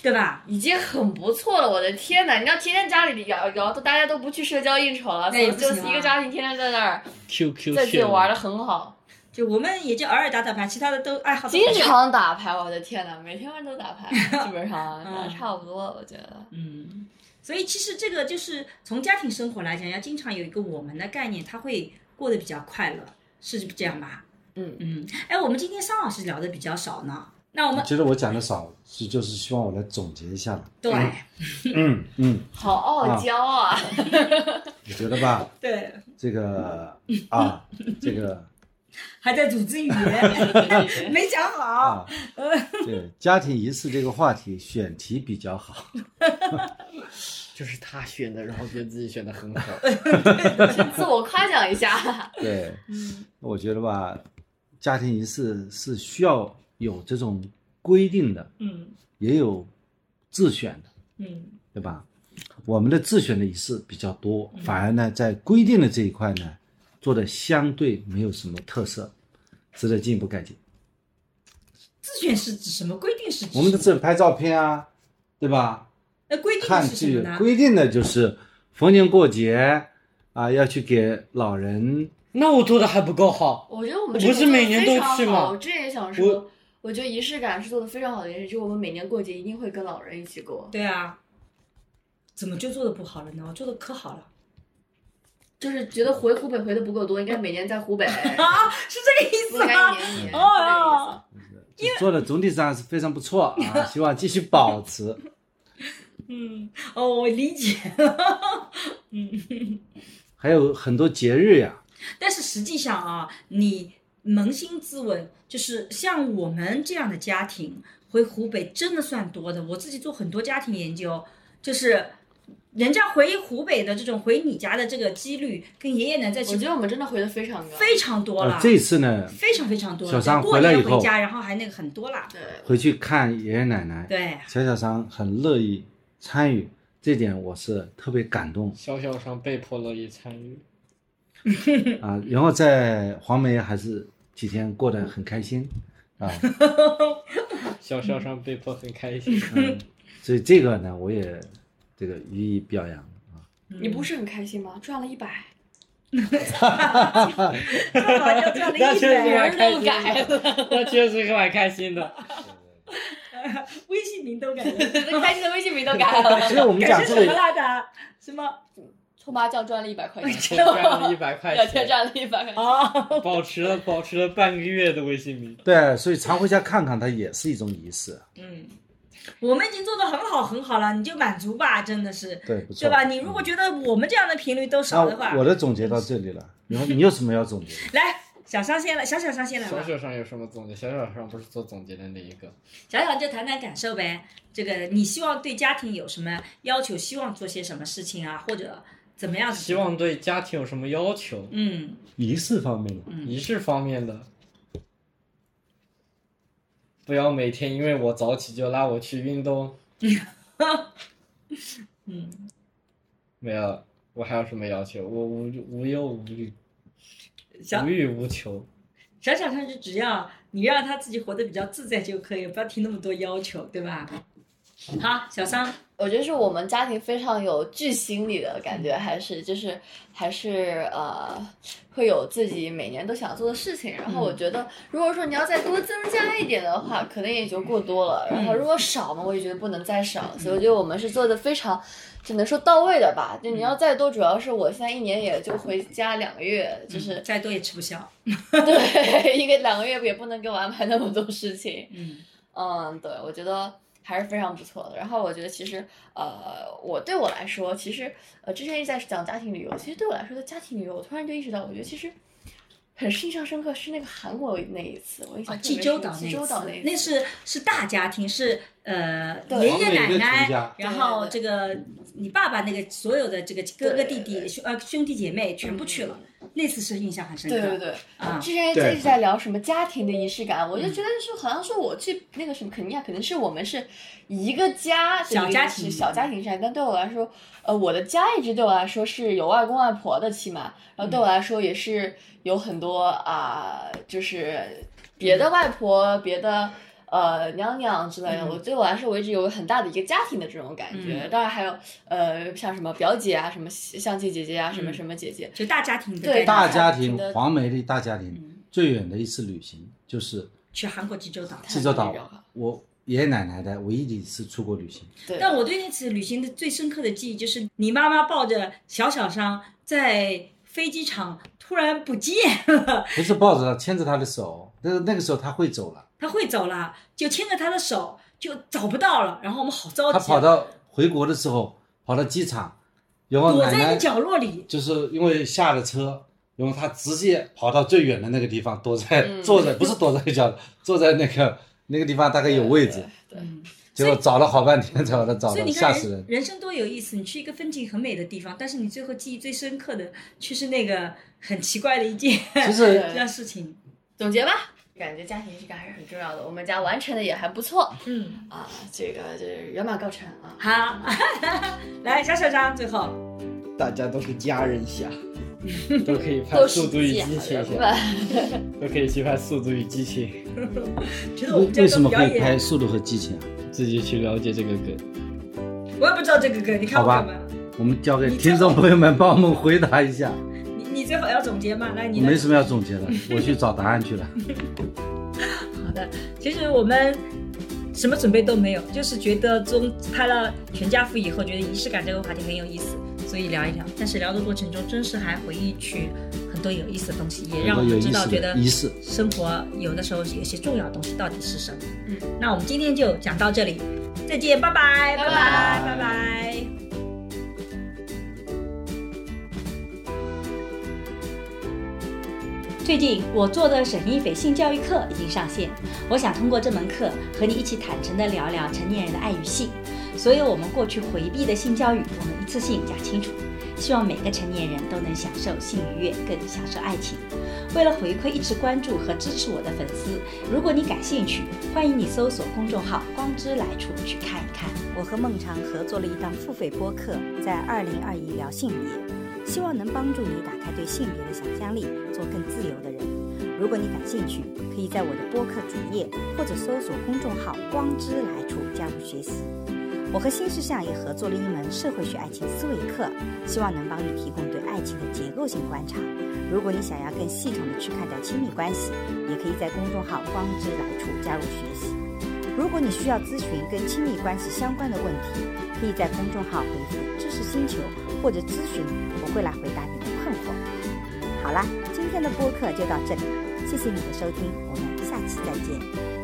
对吧？已经很不错了，我的天哪！你要天天家里聊聊，都大家都不去社交应酬了，那就是一个家庭天天在那儿 QQ 在自己玩的很好，就我们也就偶尔打打牌，其他的都爱好都经。常打牌，我的天呐，每天晚上都打牌，基本上打嗯差不多，我觉得。嗯，所以其实这个就是从家庭生活来讲，要经常有一个我们的概念，他会过得比较快乐，是这样吧？嗯嗯，哎，我们今天桑老师聊的比较少呢，那我们觉得我讲的少，是就是希望我来总结一下了。对嗯 嗯，好傲娇啊！你觉得吧，对这个啊，这个还在组织语言，没讲好。啊，对家庭仪式这个话题选题比较好。就是他选的，然后觉得自己选的很好。自我夸奖一下。对，我觉得吧，家庭仪式是需要有这种规定的，嗯也有自选的，嗯对吧？我们的自选的仪式比较多，反而呢，在规定的这一块呢，做的相对没有什么特色，值得进一步改进。自选是指什么？规定是指我们的自拍照片啊，对吧？那规定看剧是什么呢？规定的就是逢年过节啊，要去给老人那我做的还不够好。我觉得我们不是每年都去吗我之前也想说，我觉得仪式感是做的非常好的一件事，就是我们每年过节一定会跟老人一起过，对啊，怎么就做的不好了呢？我做的可好了就是觉得回湖北回的不够多，应该每年在湖北，啊，是这个意不应该思吗一？年一年。哦哦做的总体上是非常不错啊，希望继续保持。嗯，哦，我理解了。嗯，还有很多节日呀，但是实际上啊，你扪心自问，就是像我们这样的家庭回湖北真的算多的。我自己做很多家庭研究，就是人家回湖北的这种回你家的这个几率，跟爷爷奶奶在一起我觉得我们真的回的非常高。非常多了呃，，这次呢，非常非常多了。小张过回来以后年回家，然后还那个很多了。对，回去看爷爷奶奶，对，小小商很乐意参与，这点我是特别感动小小张被迫乐意参与，啊。然后在黄梅还是几天过得很开心啊，小小上被迫很开心。嗯，所以这个呢，我也这个予以表扬啊。你不是很开心吗？赚了一百，正好就赚了一百，蛮开心都改了，那确实蛮开心的。微信名都改了。开心的微信名都改了。其实我们讲这个？什么？搓麻将赚了一百块钱，赚了一百块两天钱，赚了一百块钱。哦，保持了保持了半个月的微信名。对，所以常回家看看，它也是一种仪式。嗯，我们已经做的很好很好了，你就满足吧，真的是，对，不错，对吧？你如果觉得我们这样的频率都少的话，我的总结到这里了，然 后你有什么要总结的？来，小上线了，小小上线了小。小上有什么总结？小小上不是做总结的那一个。小小就谈谈感受呗。这个你希望对家庭有什么要求？希望做些什么事情啊？或者怎么样？希望对家庭有什么要求？嗯仪式方面的，嗯仪式方面的，不要每天因为我早起就拉我去运动。嗯，没有，我还有什么要求？我无无忧无虑，无欲无求。小小上就只要你让他自己活得比较自在就可以，不要提那么多要求，对吧？好，小桑，我觉得是我们家庭非常有巨心理的感觉，还是就是还是呃会有自己每年都想做的事情。然后我觉得，如果说你要再多增加一点的话，可能也就过多了。然后如果少嘛，我也觉得不能再少。所以我觉得我们是做的非常，只能说到位的吧。就你要再多，主要是我现在一年也就回家两个月，就是再多也吃不消。对一个两个月也不能给我安排那么多事情。嗯嗯，对，我觉得还是非常不错的。然后我觉得其实，呃，我对我来说，其实呃，之前一直在讲家庭旅游，其实对我来说的家庭旅游，我突然就意识到，我觉得其实很印象深刻是那个韩国那一次，我印象啊，特别济州岛济州岛那一次，那是是大家庭，是呃爷爷奶奶，然后这个你爸爸那个所有的这个哥哥弟弟兄呃兄弟姐妹全部去了，那次是印象很深刻。对对对，啊之前一直在聊什么家庭的仪式感，我就觉得是好像说我去那个什么肯尼亚，可能是我们是一个家，这个小家庭小家庭上，但对我来说，呃，我的家一直对我来说是有外公外婆的，起码，然后对我来说也是有很多啊、就是别的外婆、别的。呃，娘娘之类的，我对我来说，我一直有很大的一个家庭的这种感觉。当然还有呃，像什么表姐啊，什么相亲姐姐啊，什么什么姐姐，就大家庭的对大家庭黄梅的大家庭最远的一次旅行就是去韩国济州岛。济州岛。我爷爷奶奶的唯一的一次出国旅行，对，但我对那次旅行的最深刻的记忆就是，你妈妈抱着小小商在飞机场突然不见了，不是抱着她牵着她的手，那个那个时候她会走了，她会走了，就牵着他的手就找不到了，然后我们好着急啊，他跑到回国的时候跑到机场，然后奶奶躲在一个角落里，就是因为下了车，然后他直接跑到最远的那个地方，躲在、嗯。坐在不是躲在一角，坐在那个那个地方大概有位置，对，结果找了好半天才把他找到，所以你看吓死人。人人生多有意思，你去一个风景很美的地方，但是你最后记忆最深刻的却是那个很奇怪的一件就是这样事情。总结吧，感觉家庭仪式感还是很重要的。我们家完成的也还不错嗯，啊，这个就是圆满告成啊。好，来小小张，最后大家都是家人下，都可以拍《速度与激情》都可以去拍《速度与激情》，觉得我为什么可以个表演，拍《速度和激情》啊？自己去了解这个梗。我也不知道这个梗，你看好吧我干嘛？我们交给你听众朋友们帮我们回答一下。总结吗？来，你来没什么要总结的，我去找答案去了。好的，其实我们什么准备都没有，就是觉得中拍了全家福以后，觉得仪式感这个话题很有意思，所以聊一聊。但是聊的过程中，真是还回忆起很多有意思的东西，也让我们知道，觉得仪式。生活有的时候有些重要的东西到底是什么。嗯，那我们今天就讲到这里，再见，拜拜，拜拜拜，拜拜。最近我做的沈一斐性教育课已经上线，我想通过这门课和你一起坦诚地聊聊成年人的爱与性，所有我们过去回避的性教育，我们一次性讲清楚。希望每个成年人都能享受性愉悦，更享受爱情。为了回馈一直关注和支持我的粉丝，如果你感兴趣，欢迎你搜索公众号“光之来处”去看一看。我和孟尝合作了一档付费播客，在二零二一聊性别，希望能帮助你打开对性别的想象力，做更自由的人。如果你感兴趣，可以在我的播客主页或者搜索公众号“光之来处”加入学习。我和新世相也合作了一门社会学爱情思维课，希望能帮你提供对爱情的结构性观察。如果你想要更系统的去看待亲密关系，也可以在公众号“光之来处”加入学习。如果你需要咨询跟亲密关系相关的问题，可以在公众号回复“知识星球”或者咨询，我会来回答你的困惑。好啦，今天的播客就到这里，谢谢你的收听，我们下期再见。